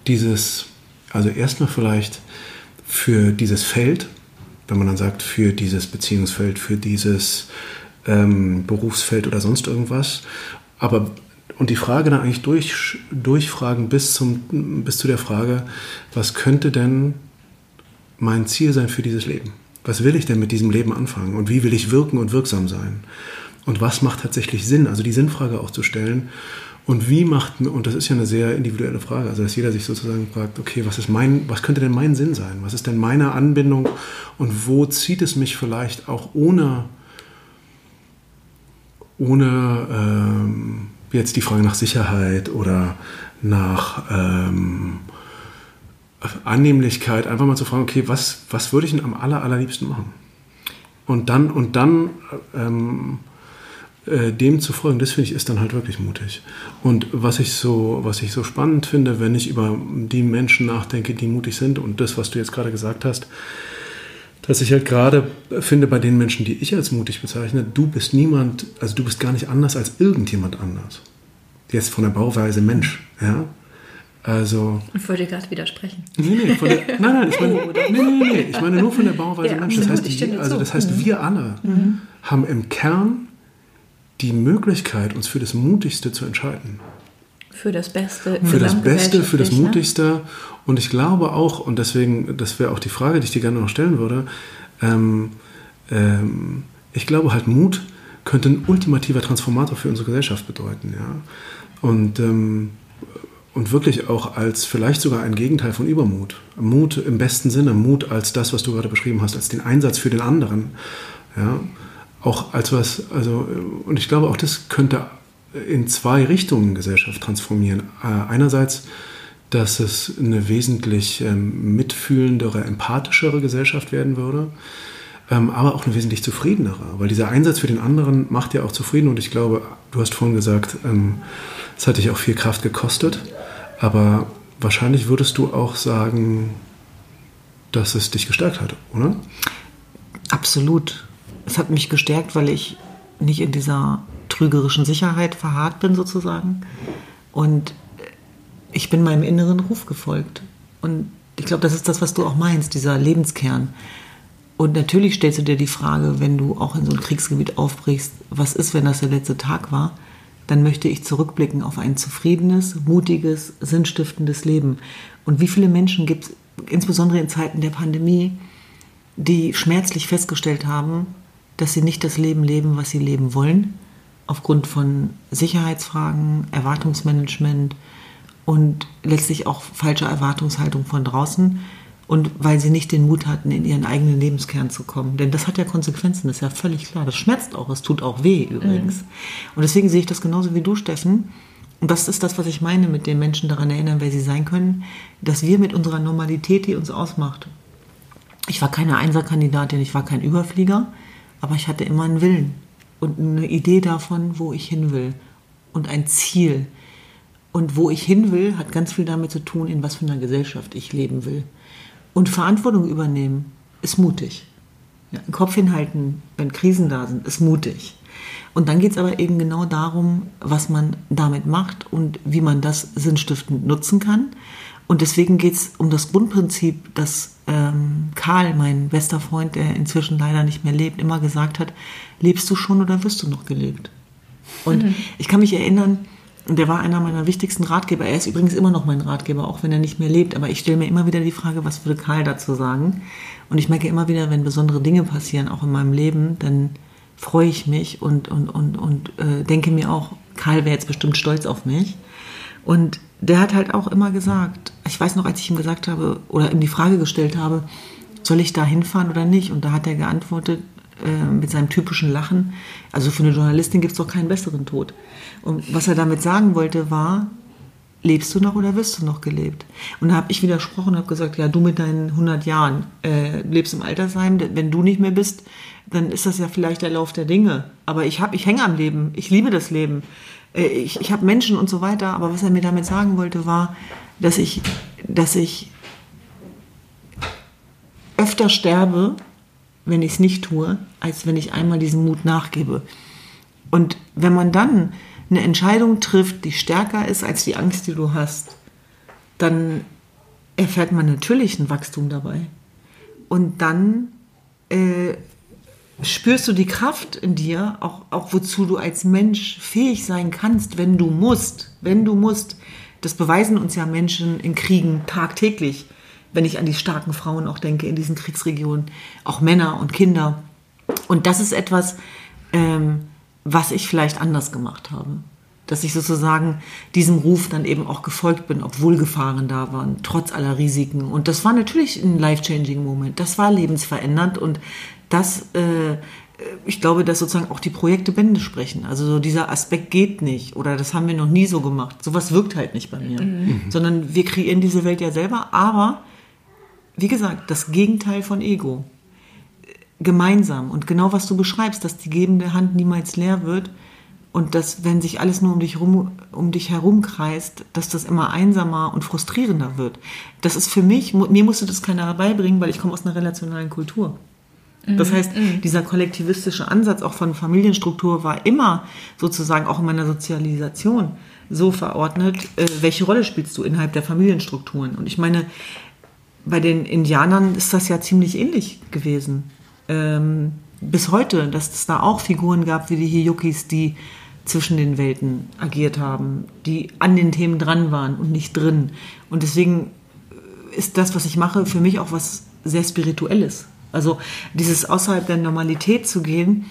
[SPEAKER 1] dieses, also erstmal vielleicht für dieses Feld, wenn man dann sagt, für dieses Beziehungsfeld, für dieses ähm, Berufsfeld oder sonst irgendwas. Aber und die Frage dann eigentlich durch, durchfragen bis, zum, bis zu der Frage, was könnte denn mein Ziel sein für dieses Leben? Was will ich denn mit diesem Leben anfangen? Und wie will ich wirken und wirksam sein? Und was macht tatsächlich Sinn? Also die Sinnfrage auch zu stellen und wie macht, und das ist ja eine sehr individuelle Frage, also dass jeder sich sozusagen fragt, okay, was ist mein, was könnte denn mein Sinn sein? Was ist denn meine Anbindung und wo zieht es mich vielleicht auch ohne, ohne ähm, jetzt die Frage nach Sicherheit oder nach ähm, Annehmlichkeit, einfach mal zu fragen, okay, was, was würde ich denn am aller, allerliebsten machen? Und dann, und dann ähm, äh, dem zu folgen, das finde ich ist dann halt wirklich mutig. Und was ich so, was ich so spannend finde, wenn ich über die Menschen nachdenke, die mutig sind und das, was du jetzt gerade gesagt hast, dass ich halt gerade finde bei den Menschen, die ich als mutig bezeichne, du bist niemand, also du bist gar nicht anders als irgendjemand anders. Jetzt von der Bauweise Mensch, ja. Also.
[SPEAKER 2] Ich wollte gerade widersprechen.
[SPEAKER 1] Nee, nee, von der, nein, nein, ich meine, nee, nee, nee, ich meine nur von der Bauweise ja, Mensch. Das heißt, also das heißt, wir alle mhm. haben im Kern die Möglichkeit, uns für das Mutigste zu entscheiden.
[SPEAKER 2] Für das Beste.
[SPEAKER 1] Für das Beste, für das Mutigste. Und ich glaube auch, und deswegen, das wäre auch die Frage, die ich dir gerne noch stellen würde, ähm, ähm, ich glaube halt, Mut könnte ein ultimativer Transformator für unsere Gesellschaft bedeuten. Ja? Und, ähm, und wirklich auch als vielleicht sogar ein Gegenteil von Übermut. Mut im besten Sinne, Mut als das, was du gerade beschrieben hast, als den Einsatz für den anderen. Ja? Auch als was, also, und ich glaube auch das könnte in zwei Richtungen Gesellschaft transformieren. Äh, einerseits, dass es eine wesentlich ähm, mitfühlendere, empathischere Gesellschaft werden würde, ähm, aber auch eine wesentlich zufriedenere, weil dieser Einsatz für den anderen macht ja auch zufrieden und ich glaube, du hast vorhin gesagt, ähm, es hat dich auch viel Kraft gekostet, aber wahrscheinlich würdest du auch sagen, dass es dich gestärkt hat, oder?
[SPEAKER 3] Absolut es hat mich gestärkt, weil ich nicht in dieser trügerischen Sicherheit verharrt bin sozusagen. Und ich bin meinem inneren Ruf gefolgt. Und ich glaube, das ist das, was du auch meinst, dieser Lebenskern. Und natürlich stellst du dir die Frage, wenn du auch in so ein Kriegsgebiet aufbrichst, was ist, wenn das der letzte Tag war? Dann möchte ich zurückblicken auf ein zufriedenes, mutiges, sinnstiftendes Leben. Und wie viele Menschen gibt es, insbesondere in Zeiten der Pandemie, die schmerzlich festgestellt haben, dass sie nicht das Leben leben, was sie leben wollen, aufgrund von Sicherheitsfragen, Erwartungsmanagement und letztlich auch falscher Erwartungshaltung von draußen und weil sie nicht den Mut hatten, in ihren eigenen Lebenskern zu kommen. Denn das hat ja Konsequenzen, das ist ja völlig klar. Das schmerzt auch, es tut auch weh übrigens. Mhm. Und deswegen sehe ich das genauso wie du, Steffen. Und das ist das, was ich meine, mit den Menschen daran erinnern, wer sie sein können, dass wir mit unserer Normalität, die uns ausmacht. Ich war keine Einserkandidatin, ich war kein Überflieger. Aber ich hatte immer einen Willen und eine Idee davon, wo ich hin will und ein Ziel. Und wo ich hin will, hat ganz viel damit zu tun, in was für einer Gesellschaft ich leben will. Und Verantwortung übernehmen ist mutig. Ja, den Kopf hinhalten, wenn Krisen da sind, ist mutig. Und dann geht es aber eben genau darum, was man damit macht und wie man das sinnstiftend nutzen kann. Und deswegen geht es um das Grundprinzip, das ähm, Karl, mein bester Freund, der inzwischen leider nicht mehr lebt, immer gesagt hat, lebst du schon oder wirst du noch gelebt? Und mhm. ich kann mich erinnern, der war einer meiner wichtigsten Ratgeber. Er ist übrigens immer noch mein Ratgeber, auch wenn er nicht mehr lebt. Aber ich stelle mir immer wieder die Frage, was würde Karl dazu sagen? Und ich merke immer wieder, wenn besondere Dinge passieren, auch in meinem Leben, dann freue ich mich und, und, und, und äh, denke mir auch, Karl wäre jetzt bestimmt stolz auf mich. Und der hat halt auch immer gesagt, ich weiß noch, als ich ihm gesagt habe oder ihm die Frage gestellt habe, soll ich da hinfahren oder nicht? Und da hat er geantwortet äh, mit seinem typischen Lachen, also für eine Journalistin gibt es doch keinen besseren Tod. Und was er damit sagen wollte, war, lebst du noch oder wirst du noch gelebt? Und da habe ich widersprochen und habe gesagt, ja, du mit deinen 100 Jahren äh, lebst im Altersheim, wenn du nicht mehr bist, dann ist das ja vielleicht der Lauf der Dinge. Aber ich, ich hänge am Leben, ich liebe das Leben, äh, ich, ich habe Menschen und so weiter. Aber was er mir damit sagen wollte, war, dass ich, dass ich öfter sterbe, wenn ich es nicht tue, als wenn ich einmal diesem Mut nachgebe. Und wenn man dann eine Entscheidung trifft, die stärker ist als die Angst, die du hast, dann erfährt man natürlich ein Wachstum dabei. Und dann äh, spürst du die Kraft in dir, auch, auch wozu du als Mensch fähig sein kannst, wenn du musst. Wenn du musst. Das beweisen uns ja Menschen in Kriegen tagtäglich, wenn ich an die starken Frauen auch denke in diesen Kriegsregionen, auch Männer und Kinder. Und das ist etwas, ähm, was ich vielleicht anders gemacht habe. Dass ich sozusagen diesem Ruf dann eben auch gefolgt bin, obwohl Gefahren da waren, trotz aller Risiken. Und das war natürlich ein life-changing Moment. Das war lebensverändernd und das, äh, ich glaube, dass sozusagen auch die Projekte Bände sprechen. Also so dieser Aspekt geht nicht oder das haben wir noch nie so gemacht. Sowas wirkt halt nicht bei mir. Mhm. Sondern wir kreieren diese Welt ja selber, aber wie gesagt, das Gegenteil von Ego gemeinsam. Und genau was du beschreibst, dass die gebende Hand niemals leer wird und dass, wenn sich alles nur um dich, rum, um dich herum kreist, dass das immer einsamer und frustrierender wird. Das ist für mich, mir musste das keiner beibringen, weil ich komme aus einer relationalen Kultur. Das mhm, heißt, mhm. dieser kollektivistische Ansatz auch von Familienstruktur war immer sozusagen auch in meiner Sozialisation so verordnet, äh, welche Rolle spielst du innerhalb der Familienstrukturen? Und ich meine, bei den Indianern ist das ja ziemlich ähnlich gewesen ähm, bis heute, dass es da auch Figuren gab wie die Hiyukis, die zwischen den Welten agiert haben, die an den Themen dran waren und nicht drin. Und deswegen ist das, was ich mache, für mich auch was sehr Spirituelles. Also dieses außerhalb der Normalität zu gehen,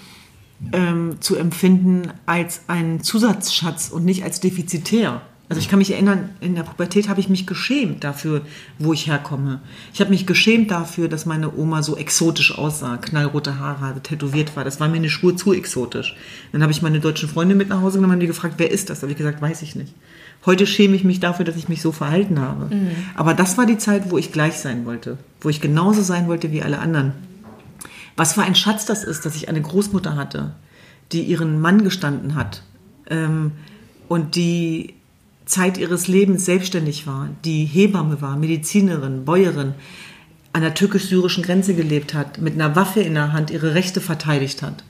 [SPEAKER 3] ähm, zu empfinden als einen Zusatzschatz und nicht als defizitär. Also ich kann mich erinnern, in der Pubertät habe ich mich geschämt dafür, wo ich herkomme. Ich habe mich geschämt dafür, dass meine Oma so exotisch aussah, knallrote Haare hatte, tätowiert war. Das war mir eine Spur zu exotisch. Dann habe ich meine deutschen Freunde mit nach Hause genommen und die gefragt, wer ist das? Da habe ich gesagt, weiß ich nicht. Heute schäme ich mich dafür, dass ich mich so verhalten habe. Mhm. Aber das war die Zeit, wo ich gleich sein wollte, wo ich genauso sein wollte wie alle anderen. Was für ein Schatz das ist, dass ich eine Großmutter hatte, die ihren Mann gestanden hat ähm, und die Zeit ihres Lebens selbstständig war, die Hebamme war, Medizinerin, Bäuerin, an der türkisch-syrischen Grenze gelebt hat, mit einer Waffe in der Hand ihre Rechte verteidigt hat.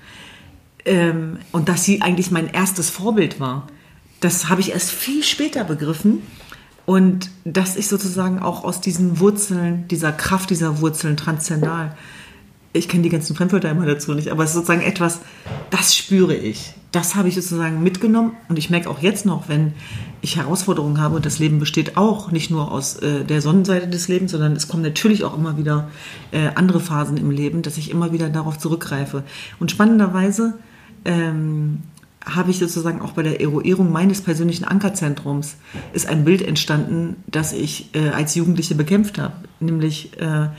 [SPEAKER 3] Ähm, und dass sie eigentlich mein erstes Vorbild war, das habe ich erst viel später begriffen. Und dass ich sozusagen auch aus diesen Wurzeln, dieser Kraft dieser Wurzeln transzendal ich kenne die ganzen Fremdwörter immer dazu nicht, aber es ist sozusagen etwas, das spüre ich. Das habe ich sozusagen mitgenommen und ich merke auch jetzt noch, wenn ich Herausforderungen habe und das Leben besteht auch nicht nur aus äh, der Sonnenseite des Lebens, sondern es kommen natürlich auch immer wieder äh, andere Phasen im Leben, dass ich immer wieder darauf zurückgreife. Und spannenderweise ähm, habe ich sozusagen auch bei der Eruierung meines persönlichen Ankerzentrums ist ein Bild entstanden, das ich äh, als Jugendliche bekämpft habe, nämlich äh,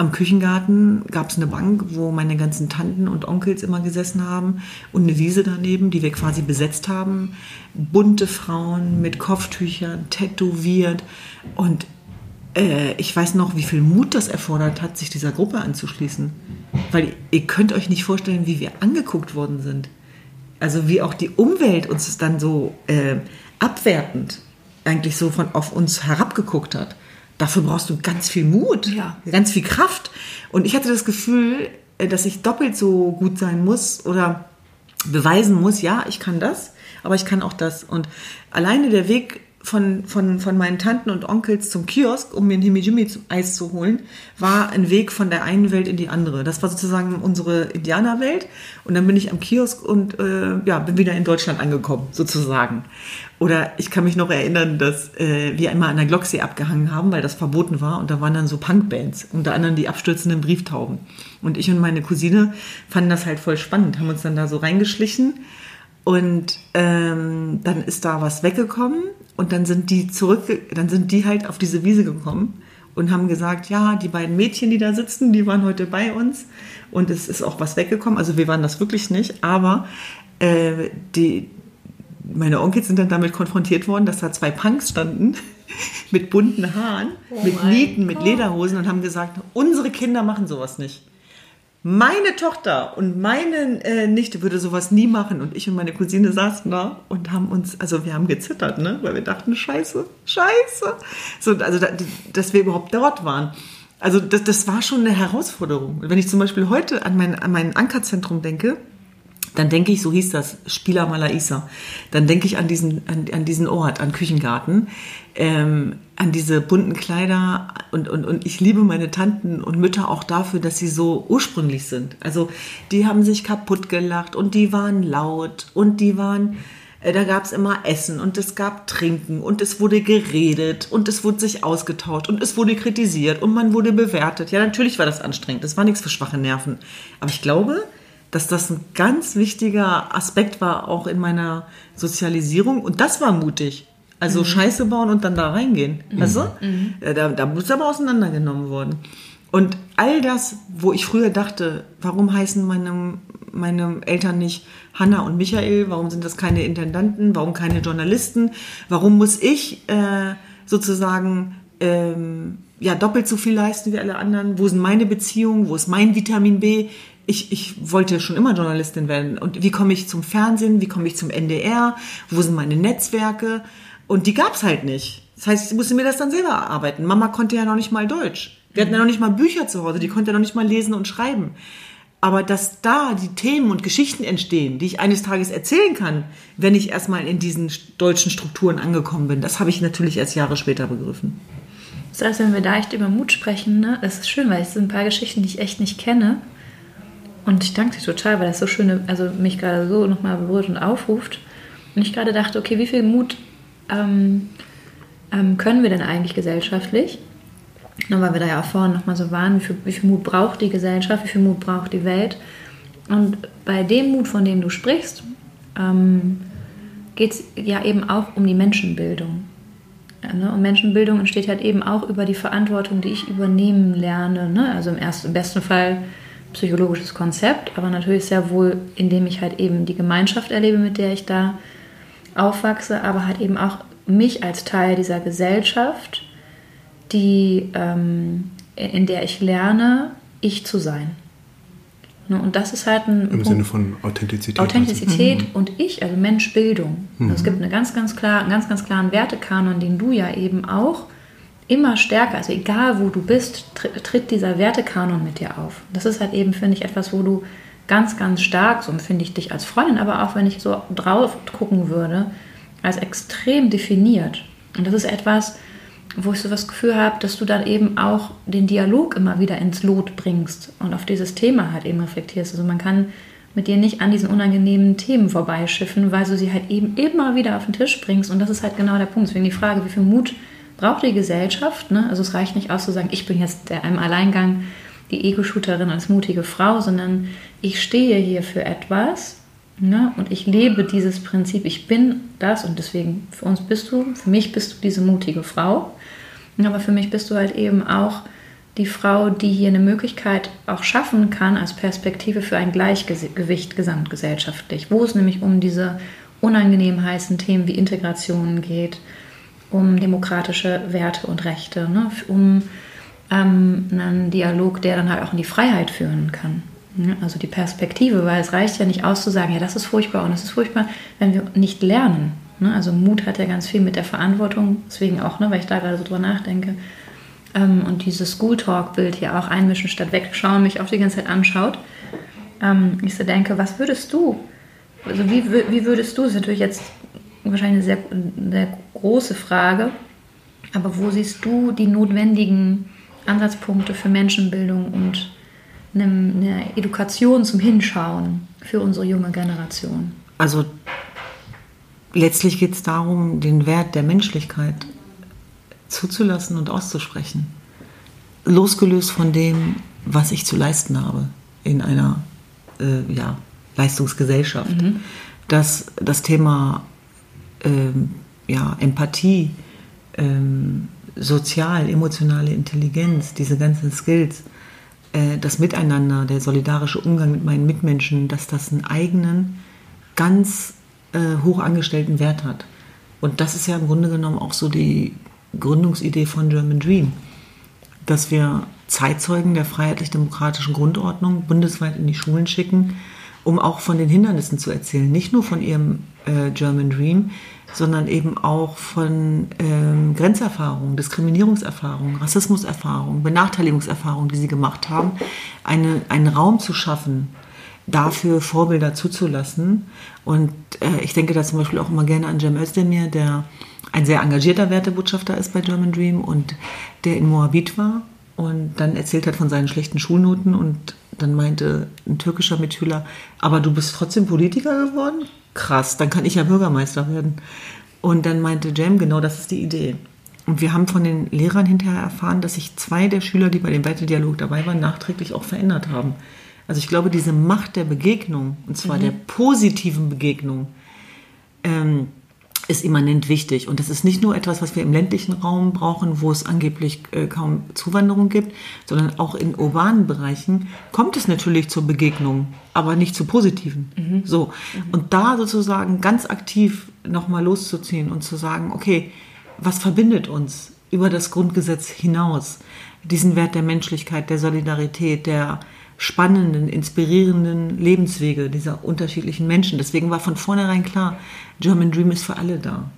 [SPEAKER 3] am Küchengarten gab es eine Bank, wo meine ganzen Tanten und Onkels immer gesessen haben und eine Wiese daneben, die wir quasi besetzt haben. Bunte Frauen mit Kopftüchern, tätowiert. Und äh, ich weiß noch, wie viel Mut das erfordert hat, sich dieser Gruppe anzuschließen. Weil ihr könnt euch nicht vorstellen, wie wir angeguckt worden sind. Also wie auch die Umwelt uns dann so äh, abwertend eigentlich so von auf uns herabgeguckt hat. Dafür brauchst du ganz viel Mut, ja. ganz viel Kraft. Und ich hatte das Gefühl, äh, dass ich doppelt so gut sein muss oder beweisen muss, ja, ich kann das, aber ich kann auch das. Und alleine der Weg von, von, von meinen Tanten und Onkels zum Kiosk, um mir ein Himijimi-Eis zu holen, war ein Weg von der einen Welt in die andere. Das war sozusagen unsere Indianerwelt. Und dann bin ich am Kiosk und äh, ja, bin wieder in Deutschland angekommen, sozusagen. Oder ich kann mich noch erinnern, dass äh, wir einmal an der Glocksee abgehangen haben, weil das verboten war. Und da waren dann so Punkbands, unter anderem die abstürzenden Brieftauben. Und ich und meine Cousine fanden das halt voll spannend, haben uns dann da so reingeschlichen. Und ähm, dann ist da was weggekommen und dann sind die zurück, dann sind die halt auf diese Wiese gekommen und haben gesagt, ja, die beiden Mädchen, die da sitzen, die waren heute bei uns und es ist auch was weggekommen. Also wir waren das wirklich nicht, aber äh, die, meine Onkels sind dann damit konfrontiert worden, dass da zwei Punks standen mit bunten Haaren, oh mit Nieten, mit Lederhosen und haben gesagt, unsere Kinder machen sowas nicht. Meine Tochter und meine äh, Nichte würde sowas nie machen. Und ich und meine Cousine saßen da und haben uns, also wir haben gezittert, ne? weil wir dachten, scheiße, scheiße. So, also, da, dass wir überhaupt dort waren. Also das, das war schon eine Herausforderung. Wenn ich zum Beispiel heute an mein, an mein Ankerzentrum denke, dann denke ich, so hieß das, Spieler Malaisa. Dann denke ich an diesen, an, an diesen Ort, an Küchengarten, ähm, an diese bunten Kleider und, und, und ich liebe meine Tanten und Mütter auch dafür, dass sie so ursprünglich sind. Also die haben sich kaputt gelacht und die waren laut und die waren, äh, da gab es immer Essen und es gab Trinken und es wurde geredet und es wurde sich ausgetauscht und es wurde kritisiert und man wurde bewertet. Ja, natürlich war das anstrengend, das war nichts für schwache Nerven. Aber ich glaube, dass das ein ganz wichtiger Aspekt war, auch in meiner Sozialisierung. Und das war mutig. Also mhm. Scheiße bauen und dann da reingehen. Mhm. Weißt du? Mhm. Da, da muss aber auseinandergenommen worden. Und all das, wo ich früher dachte, warum heißen meine, meine Eltern nicht Hanna und Michael, warum sind das keine Intendanten, warum keine Journalisten, warum muss ich äh, sozusagen ähm, ja, doppelt so viel leisten wie alle anderen, wo sind meine Beziehungen, wo ist mein Vitamin B, ich, ich wollte schon immer Journalistin werden. Und wie komme ich zum Fernsehen? Wie komme ich zum NDR? Wo sind meine Netzwerke? Und die gab es halt nicht. Das heißt, ich musste mir das dann selber erarbeiten. Mama konnte ja noch nicht mal Deutsch. Wir hatten ja noch nicht mal Bücher zu Hause. Die konnte ja noch nicht mal lesen und schreiben. Aber dass da die Themen und Geschichten entstehen, die ich eines Tages erzählen kann, wenn ich erstmal in diesen deutschen Strukturen angekommen bin, das habe ich natürlich erst Jahre später begriffen.
[SPEAKER 2] Das heißt, wenn wir da echt über Mut sprechen, ne, das ist schön, weil es sind ein paar Geschichten, die ich echt nicht kenne. Und ich danke dir total, weil das so schön, also mich gerade so nochmal berührt und aufruft. Und ich gerade dachte, okay, wie viel Mut ähm, ähm, können wir denn eigentlich gesellschaftlich? Und weil wir da ja auch vorhin nochmal so waren, wie viel, wie viel Mut braucht die Gesellschaft, wie viel Mut braucht die Welt? Und bei dem Mut, von dem du sprichst, ähm, geht es ja eben auch um die Menschenbildung. Ja, ne? Und Menschenbildung entsteht halt eben auch über die Verantwortung, die ich übernehmen lerne. Ne? Also im, ersten, im besten Fall psychologisches Konzept, aber natürlich sehr wohl, indem ich halt eben die Gemeinschaft erlebe, mit der ich da aufwachse, aber halt eben auch mich als Teil dieser Gesellschaft, die, ähm, in der ich lerne, ich zu sein. Ne, und das ist halt ein.
[SPEAKER 1] Im Punkt, Sinne von Authentizität.
[SPEAKER 2] Authentizität also. und ich, also Menschbildung. Mhm. Also es gibt eine ganz, ganz klar, einen ganz, ganz klaren Wertekanon, den du ja eben auch immer stärker, also egal wo du bist, tritt dieser Wertekanon mit dir auf. Das ist halt eben, finde ich, etwas, wo du ganz, ganz stark, so empfinde ich dich als Freundin, aber auch wenn ich so drauf gucken würde, als extrem definiert. Und das ist etwas, wo ich so das Gefühl habe, dass du dann eben auch den Dialog immer wieder ins Lot bringst und auf dieses Thema halt eben reflektierst. Also man kann mit dir nicht an diesen unangenehmen Themen vorbeischiffen, weil du sie halt eben immer wieder auf den Tisch bringst. Und das ist halt genau der Punkt. Deswegen die Frage, wie viel Mut braucht die Gesellschaft. Ne? Also es reicht nicht aus zu sagen, ich bin jetzt der, im Alleingang die Ego-Shooterin als mutige Frau, sondern ich stehe hier für etwas ne? und ich lebe dieses Prinzip. Ich bin das und deswegen für uns bist du, für mich bist du diese mutige Frau. Aber für mich bist du halt eben auch die Frau, die hier eine Möglichkeit auch schaffen kann als Perspektive für ein Gleichgewicht gesamtgesellschaftlich, wo es nämlich um diese unangenehm heißen Themen wie Integration geht, um demokratische Werte und Rechte, ne? um ähm, einen Dialog, der dann halt auch in die Freiheit führen kann. Ne? Also die Perspektive, weil es reicht ja nicht aus zu sagen, ja, das ist furchtbar und das ist furchtbar, wenn wir nicht lernen. Ne? Also Mut hat ja ganz viel mit der Verantwortung, deswegen auch, ne, weil ich da gerade so drüber nachdenke. Ähm, und dieses School Talk-Bild hier auch einmischen statt wegschauen, mich auch die ganze Zeit anschaut. Ähm, ich so denke, was würdest du also wie, wie würdest du, das ist natürlich jetzt wahrscheinlich eine sehr, sehr große Frage, aber wo siehst du die notwendigen Ansatzpunkte für Menschenbildung und eine, Education zum Hinschauen für unsere junge Generation?
[SPEAKER 3] Also letztlich geht es darum, den Wert der Menschlichkeit zuzulassen und auszusprechen. Losgelöst von dem, was ich zu leisten habe in einer äh, ja, Leistungsgesellschaft. Mhm. Dass das Thema ähm, ja, Empathie, ähm, sozial, emotionale Intelligenz, diese ganzen Skills, äh, das Miteinander, der solidarische Umgang mit meinen Mitmenschen, dass das einen eigenen, ganz äh, hoch angestellten Wert hat. Und das ist ja im Grunde genommen auch so die Gründungsidee von German Dream, dass wir Zeitzeugen der freiheitlich-demokratischen Grundordnung bundesweit in die Schulen schicken, um auch von den Hindernissen zu erzählen. Nicht nur von ihrem äh, German Dream, sondern eben auch von ähm, Grenzerfahrungen, Diskriminierungserfahrungen, Rassismuserfahrungen, Benachteiligungserfahrungen, die sie gemacht haben, eine, einen Raum zu schaffen, dafür Vorbilder zuzulassen. Und äh, ich denke da zum Beispiel auch immer gerne an Cem Özdemir, der ein sehr engagierter Wertebotschafter ist bei German Dream und der in Moabit war und dann erzählt hat von seinen schlechten Schulnoten und dann meinte ein türkischer Mitschüler, aber du bist trotzdem Politiker geworden? Krass, dann kann ich ja Bürgermeister werden. Und dann meinte Jem, genau das ist die Idee. Und wir haben von den Lehrern hinterher erfahren, dass sich zwei der Schüler, die bei dem Wertedialog dabei waren, nachträglich auch verändert haben. Also ich glaube, diese Macht der Begegnung, und zwar mhm. der positiven Begegnung, ähm, ist immanent wichtig. Und das ist nicht nur etwas, was wir im ländlichen Raum brauchen, wo es angeblich äh, kaum Zuwanderung gibt, sondern auch in urbanen Bereichen kommt es natürlich zur Begegnung, aber nicht zu positiven. Mhm. So. Mhm. Und da sozusagen ganz aktiv nochmal loszuziehen und zu sagen, okay, was verbindet uns über das Grundgesetz hinaus? Diesen Wert der Menschlichkeit, der Solidarität, der, spannenden, inspirierenden Lebenswege dieser unterschiedlichen Menschen. Deswegen war von vornherein klar, German Dream ist für alle da.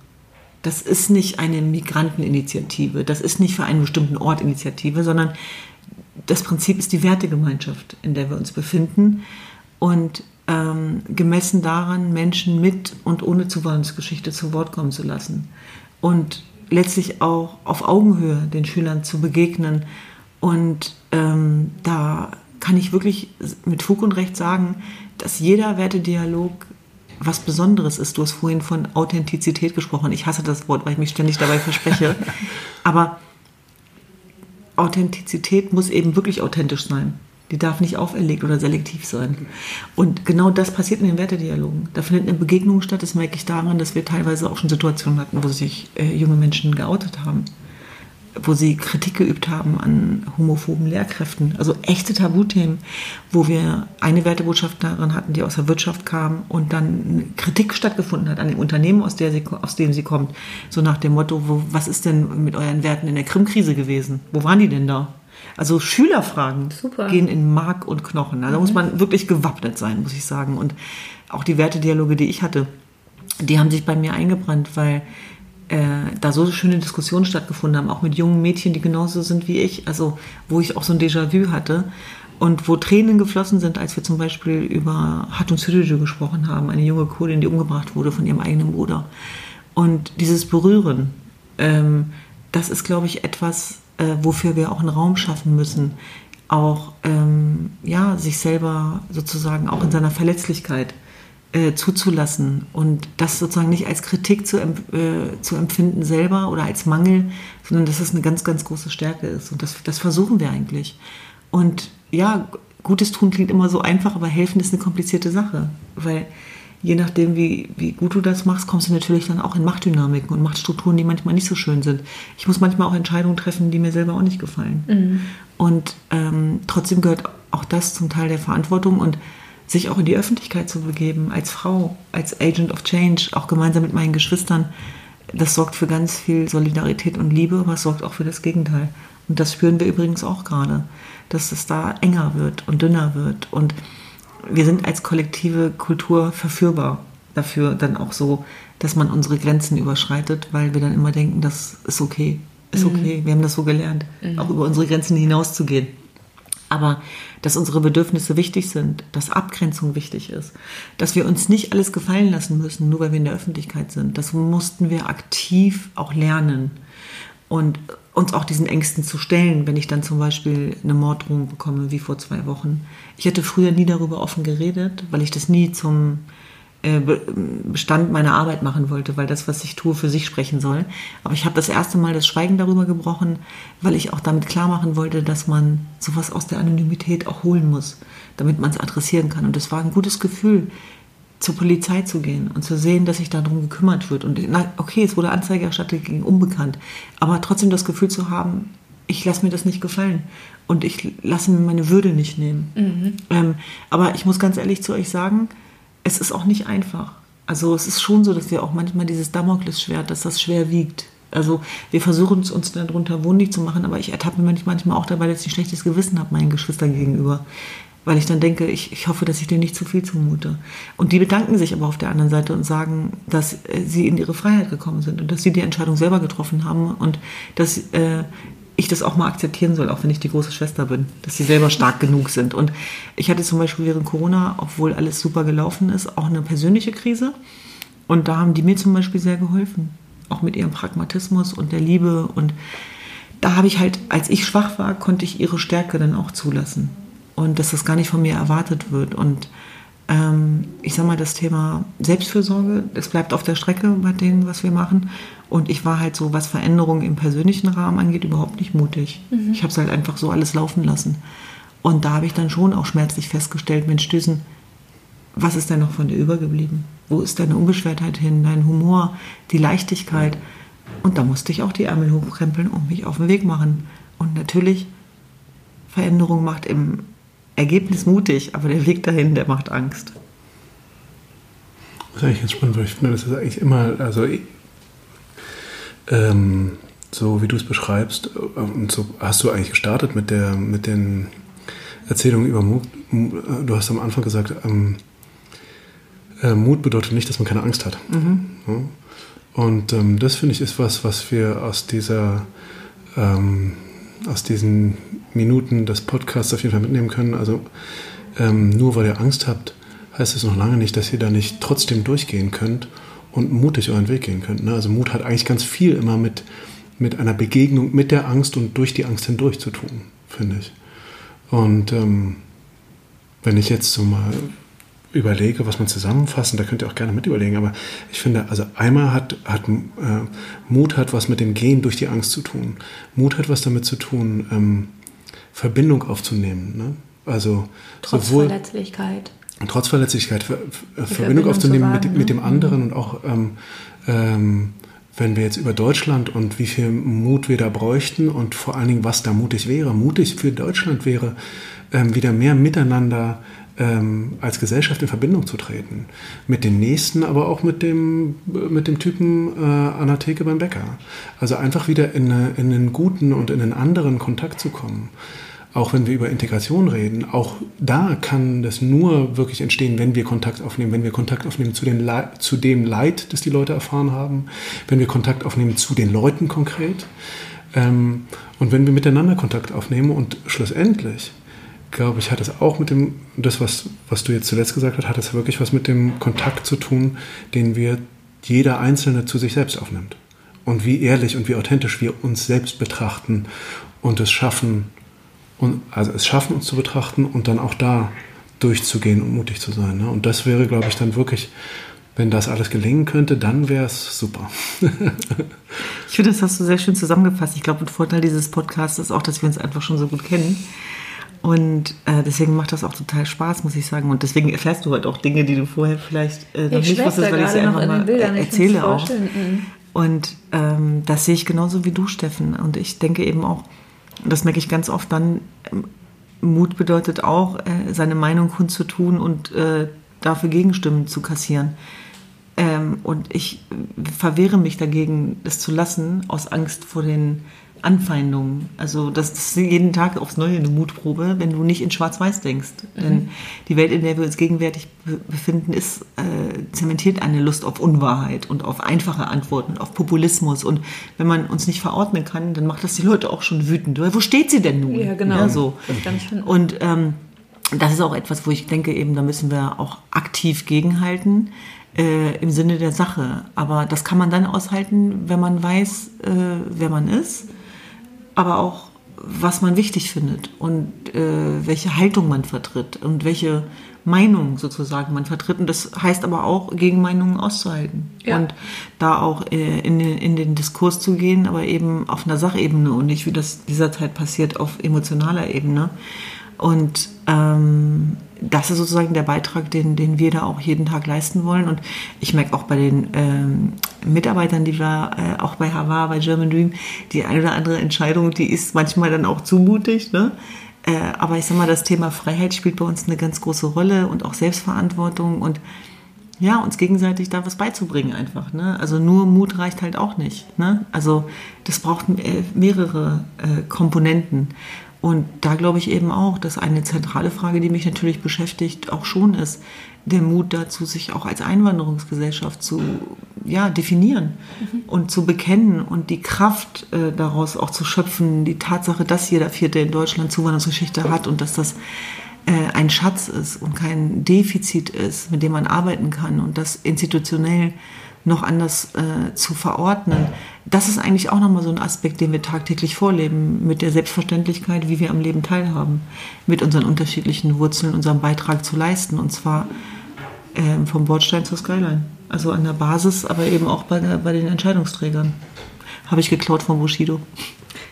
[SPEAKER 3] Das ist nicht eine Migranteninitiative, das ist nicht für einen bestimmten Ort Initiative, sondern das Prinzip ist die Wertegemeinschaft, in der wir uns befinden und ähm, gemessen daran, Menschen mit und ohne Zuwanderungsgeschichte zu Wort kommen zu lassen und letztlich auch auf Augenhöhe den Schülern zu begegnen und ähm, da kann ich wirklich mit Fug und Recht sagen, dass jeder Wertedialog was Besonderes ist. Du hast vorhin von Authentizität gesprochen. Ich hasse das Wort, weil ich mich ständig dabei verspreche. Aber Authentizität muss eben wirklich authentisch sein. Die darf nicht auferlegt oder selektiv sein. Und genau das passiert in den Wertedialogen. Da findet eine Begegnung statt. Das merke ich daran, dass wir teilweise auch schon Situationen hatten, wo sich äh, junge Menschen geoutet haben wo sie Kritik geübt haben an homophoben Lehrkräften, also echte Tabuthemen, wo wir eine Wertebotschafterin hatten, die aus der Wirtschaft kam und dann Kritik stattgefunden hat an dem Unternehmen, aus, der sie, aus dem sie kommt, so nach dem Motto, wo, was ist denn mit euren Werten in der Krim-Krise gewesen? Wo waren die denn da? Also Schülerfragen Super. gehen in Mark und Knochen. Da mhm. muss man wirklich gewappnet sein, muss ich sagen. Und auch die Wertedialoge, die ich hatte, die haben sich bei mir eingebrannt, weil äh, da so schöne Diskussionen stattgefunden haben, auch mit jungen Mädchen, die genauso sind wie ich, also wo ich auch so ein Déjà-vu hatte und wo Tränen geflossen sind, als wir zum Beispiel über Hatun Sürücü gesprochen haben, eine junge Kurdin, die umgebracht wurde von ihrem eigenen Bruder. Und dieses Berühren, ähm, das ist, glaube ich, etwas, äh, wofür wir auch einen Raum schaffen müssen, auch ähm, ja, sich selber sozusagen auch in seiner Verletzlichkeit äh, zuzulassen und das sozusagen nicht als Kritik zu, äh, zu empfinden selber oder als Mangel, sondern dass es eine ganz, ganz große Stärke ist. Und das, das versuchen wir eigentlich. Und ja, Gutes tun klingt immer so einfach, aber helfen ist eine komplizierte Sache, weil je nachdem, wie, wie gut du das machst, kommst du natürlich dann auch in Machtdynamiken und Machtstrukturen, die manchmal nicht so schön sind. Ich muss manchmal auch Entscheidungen treffen, die mir selber auch nicht gefallen. Mhm. Und ähm, trotzdem gehört auch das zum Teil der Verantwortung und sich auch in die Öffentlichkeit zu begeben, als Frau, als Agent of Change, auch gemeinsam mit meinen Geschwistern, das sorgt für ganz viel Solidarität und Liebe, aber es sorgt auch für das Gegenteil. Und das spüren wir übrigens auch gerade, dass es da enger wird und dünner wird. Und wir sind als kollektive Kultur verführbar dafür dann auch so, dass man unsere Grenzen überschreitet, weil wir dann immer denken, das ist okay, ist mhm. okay, wir haben das so gelernt, mhm. auch über unsere Grenzen hinauszugehen. Aber dass unsere Bedürfnisse wichtig sind, dass Abgrenzung wichtig ist, dass wir uns nicht alles gefallen lassen müssen, nur weil wir in der Öffentlichkeit sind, das mussten wir aktiv auch lernen. Und uns auch diesen Ängsten zu stellen, wenn ich dann zum Beispiel eine Morddrohung bekomme, wie vor zwei Wochen. Ich hätte früher nie darüber offen geredet, weil ich das nie zum äh, Bestand meiner Arbeit machen wollte, weil das, was ich tue, für sich sprechen soll. Aber ich habe das erste Mal das Schweigen darüber gebrochen, weil ich auch damit klar machen wollte, dass man sowas aus der Anonymität auch holen muss, damit man es adressieren kann. Und es war ein gutes Gefühl, zur Polizei zu gehen und zu sehen, dass sich darum gekümmert wird. Und na, okay, es wurde Anzeige erstattet gegen Unbekannt, aber trotzdem das Gefühl zu haben, ich lasse mir das nicht gefallen und ich lasse mir meine Würde nicht nehmen. Mhm. Ähm, aber ich muss ganz ehrlich zu euch sagen, es ist auch nicht einfach. Also es ist schon so, dass wir auch manchmal dieses Damoklesschwert, dass das schwer wiegt. Also wir versuchen es uns darunter wohnlich zu machen, aber ich ertappe mich manchmal auch dabei, dass ich ein schlechtes Gewissen habe meinen Geschwistern gegenüber. Weil ich dann denke, ich, ich hoffe, dass ich denen nicht zu viel zumute. Und die bedanken sich aber auf der anderen Seite und sagen, dass äh, sie in ihre Freiheit gekommen sind und dass sie die Entscheidung selber getroffen haben und dass äh, ich das auch mal akzeptieren soll, auch wenn ich die große Schwester bin, dass sie selber stark genug sind. Und ich hatte zum Beispiel während Corona, obwohl alles super gelaufen ist, auch eine persönliche Krise. Und da haben die mir zum Beispiel sehr geholfen, auch mit ihrem Pragmatismus und der Liebe. Und da habe ich halt, als ich schwach war, konnte ich ihre Stärke dann auch zulassen. Und dass das gar nicht von mir erwartet wird. Und ähm, ich sage mal, das Thema Selbstfürsorge, das bleibt auf der Strecke bei dem, was wir machen. Und ich war halt so, was Veränderungen im persönlichen Rahmen angeht, überhaupt nicht mutig. Mhm. Ich habe es halt einfach so alles laufen lassen. Und da habe ich dann schon auch schmerzlich festgestellt, Mensch, Stößen, was ist denn noch von dir übergeblieben? Wo ist deine Unbeschwertheit hin, dein Humor, die Leichtigkeit? Und da musste ich auch die Ärmel hochkrempeln und mich auf den Weg machen. Und natürlich, Veränderung macht im Ergebnis mutig, aber der Weg dahin, der macht Angst.
[SPEAKER 1] Das ist eigentlich ganz spannend, weil ich finde, das ist eigentlich immer, also ähm, so wie du es beschreibst, äh, und so hast du eigentlich gestartet mit der, mit den Erzählungen über Mut. Du hast am Anfang gesagt, ähm, äh, Mut bedeutet nicht, dass man keine Angst hat. Mhm. Ja? Und ähm, das finde ich ist was, was wir aus dieser ähm, aus diesen Minuten des Podcasts auf jeden Fall mitnehmen können. Also ähm, nur weil ihr Angst habt, heißt es noch lange nicht, dass ihr da nicht trotzdem durchgehen könnt und mutig euren Weg gehen könnt. Ne? Also Mut hat eigentlich ganz viel immer mit, mit einer Begegnung mit der Angst und durch die Angst hindurch zu tun, finde ich. Und ähm, wenn ich jetzt so mal überlege, was man zusammenfassen, da könnt ihr auch gerne mit überlegen, aber ich finde, also einmal hat, hat äh, Mut hat was mit dem Gehen durch die Angst zu tun. Mut hat was damit zu tun, ähm, Verbindung aufzunehmen. Ne? Also
[SPEAKER 2] Trotz sowohl, Verletzlichkeit.
[SPEAKER 1] Trotz Verletzlichkeit, Ver, Ver, Verbindung aufzunehmen wagen, mit, mit, dem ne? anderen mhm. und auch ähm, ähm, wenn wir jetzt über Deutschland und wie viel Mut wir da bräuchten und vor allen Dingen, was da mutig wäre. Mutig für Deutschland wäre, ähm, wieder mehr miteinander ähm, als Gesellschaft in Verbindung zu treten. Mit den Nächsten, aber auch mit dem, mit dem Typen äh, an der Theke beim Bäcker. Also einfach wieder in, in einen guten und in einen anderen Kontakt zu kommen. Auch wenn wir über Integration reden, auch da kann das nur wirklich entstehen, wenn wir Kontakt aufnehmen, wenn wir Kontakt aufnehmen zu, den zu dem Leid, das die Leute erfahren haben, wenn wir Kontakt aufnehmen zu den Leuten konkret ähm, und wenn wir miteinander Kontakt aufnehmen und schlussendlich glaube ich, hat es auch mit dem, das, was, was du jetzt zuletzt gesagt hast, hat es wirklich was mit dem Kontakt zu tun, den wir jeder Einzelne zu sich selbst aufnimmt. Und wie ehrlich und wie authentisch wir uns selbst betrachten und es schaffen, und, also es schaffen, uns zu betrachten und dann auch da durchzugehen und mutig zu sein. Ne? Und das wäre, glaube ich, dann wirklich, wenn das alles gelingen könnte, dann wäre es super.
[SPEAKER 3] ich finde, das hast du sehr schön zusammengefasst. Ich glaube, ein Vorteil dieses Podcasts ist auch, dass wir uns einfach schon so gut kennen. Und äh, deswegen macht das auch total Spaß, muss ich sagen. Und deswegen erfährst du heute auch Dinge, die du vorher vielleicht äh, noch ich nicht wusstest, weil ich sie einfach mal Bildern, erzähle auch. Mhm. Und ähm, das sehe ich genauso wie du, Steffen. Und ich denke eben auch, das merke ich ganz oft dann, ähm, Mut bedeutet auch, äh, seine Meinung kundzutun und äh, dafür Gegenstimmen zu kassieren. Ähm, und ich verwehre mich dagegen, das zu lassen, aus Angst vor den Anfeindungen. Also das ist jeden Tag aufs Neue eine Mutprobe, wenn du nicht in Schwarz-Weiß denkst. Mhm. Denn die Welt, in der wir uns gegenwärtig befinden, ist äh, zementiert eine Lust auf Unwahrheit und auf einfache Antworten, auf Populismus. Und wenn man uns nicht verordnen kann, dann macht das die Leute auch schon wütend. Wo steht sie denn nun?
[SPEAKER 2] Ja, genau.
[SPEAKER 3] Ja, so. Und ähm, das ist auch etwas, wo ich denke, eben, da müssen wir auch aktiv gegenhalten äh, im Sinne der Sache. Aber das kann man dann aushalten, wenn man weiß, äh, wer man ist, aber auch, was man wichtig findet und äh, welche Haltung man vertritt und welche Meinung sozusagen man vertritt. Und das heißt aber auch, Gegenmeinungen auszuhalten ja. und da auch äh, in den, in den Diskurs zu gehen, aber eben auf einer Sachebene und nicht, wie das dieser Zeit passiert, auf emotionaler Ebene. Und ähm, das ist sozusagen der Beitrag, den, den wir da auch jeden Tag leisten wollen. Und ich merke auch bei den ähm, Mitarbeitern, die wir äh, auch bei Havar, bei German Dream, die eine oder andere Entscheidung, die ist manchmal dann auch zumutig. Ne? Äh, aber ich sag mal, das Thema Freiheit spielt bei uns eine ganz große Rolle und auch Selbstverantwortung und ja, uns gegenseitig da was beizubringen einfach. Ne? Also nur Mut reicht halt auch nicht. Ne? Also das braucht äh, mehrere äh, Komponenten. Und da glaube ich eben auch, dass eine zentrale Frage, die mich natürlich beschäftigt, auch schon ist, der Mut dazu, sich auch als Einwanderungsgesellschaft zu ja, definieren mhm. und zu bekennen und die Kraft äh, daraus auch zu schöpfen, die Tatsache, dass jeder Vierte in Deutschland Zuwanderungsgeschichte hat und dass das äh, ein Schatz ist und kein Defizit ist, mit dem man arbeiten kann und das institutionell noch anders äh, zu verordnen. Das ist eigentlich auch nochmal so ein Aspekt, den wir tagtäglich vorleben, mit der Selbstverständlichkeit, wie wir am Leben teilhaben, mit unseren unterschiedlichen Wurzeln, unseren Beitrag zu leisten, und zwar äh, vom Bordstein zur Skyline. Also an der Basis, aber eben auch bei, bei den Entscheidungsträgern. Habe ich geklaut von Bushido.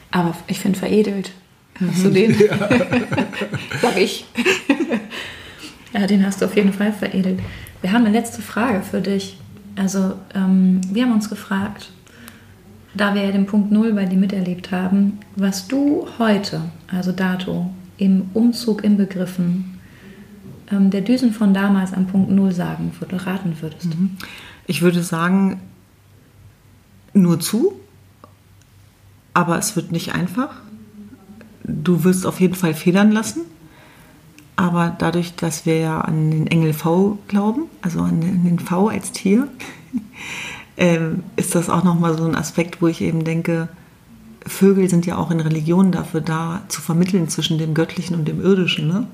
[SPEAKER 2] Aber ich finde veredelt. Hast du den? Ja. Sag ich. ja, den hast du auf jeden Fall veredelt. Wir haben eine letzte Frage für dich. Also ähm, wir haben uns gefragt, da wir ja den Punkt Null bei dir miterlebt haben, was du heute, also dato, im Umzug inbegriffen, ähm, der Düsen von damals am Punkt Null sagen würde, raten würdest. Mhm.
[SPEAKER 3] Ich würde sagen, nur zu, aber es wird nicht einfach. Du wirst auf jeden Fall federn lassen. Aber dadurch, dass wir ja an den Engel V glauben, also an den V als Tier, ähm, ist das auch nochmal so ein Aspekt, wo ich eben denke, Vögel sind ja auch in Religionen dafür da, zu vermitteln zwischen dem Göttlichen und dem Irdischen. Ne?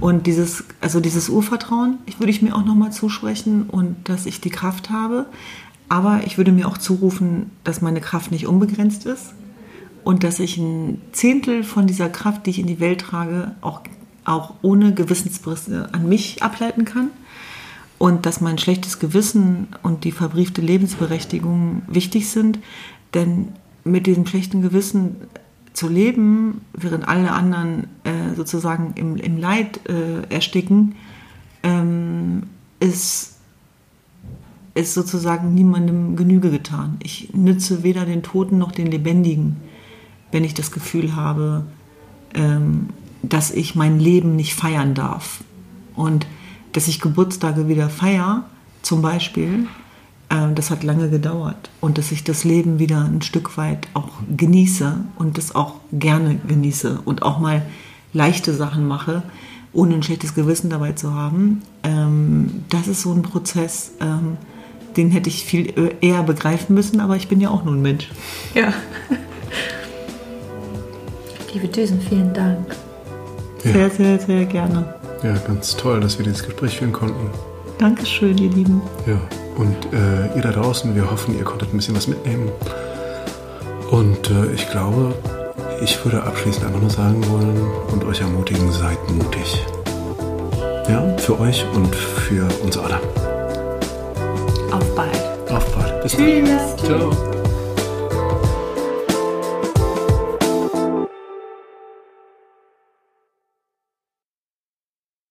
[SPEAKER 3] Und dieses, also dieses Urvertrauen, würde ich mir auch nochmal zusprechen und dass ich die Kraft habe. Aber ich würde mir auch zurufen, dass meine Kraft nicht unbegrenzt ist und dass ich ein Zehntel von dieser Kraft, die ich in die Welt trage, auch auch ohne Gewissensbrüste an mich ableiten kann und dass mein schlechtes Gewissen und die verbriefte Lebensberechtigung wichtig sind, denn mit diesem schlechten Gewissen zu leben, während alle anderen äh, sozusagen im, im Leid äh, ersticken, ähm, ist, ist sozusagen niemandem Genüge getan. Ich nütze weder den Toten noch den Lebendigen, wenn ich das Gefühl habe, ähm, dass ich mein Leben nicht feiern darf. Und dass ich Geburtstage wieder feiere, zum Beispiel, äh, das hat lange gedauert. Und dass ich das Leben wieder ein Stück weit auch genieße und das auch gerne genieße und auch mal leichte Sachen mache, ohne ein schlechtes Gewissen dabei zu haben. Ähm, das ist so ein Prozess, ähm, den hätte ich viel eher begreifen müssen, aber ich bin ja auch nur ein Mensch.
[SPEAKER 2] Ja. Liebe Düsen, vielen Dank.
[SPEAKER 3] Ja. Sehr, sehr, sehr gerne.
[SPEAKER 1] Ja, ganz toll, dass wir dieses Gespräch führen konnten.
[SPEAKER 3] Dankeschön, ihr Lieben.
[SPEAKER 1] Ja, und äh, ihr da draußen, wir hoffen, ihr konntet ein bisschen was mitnehmen. Und äh, ich glaube, ich würde abschließend einfach nur sagen wollen und euch ermutigen, seid mutig. Ja, für euch und für uns alle.
[SPEAKER 2] Auf bald.
[SPEAKER 1] Auf bald.
[SPEAKER 2] Bis Tschüss. dann. Ciao.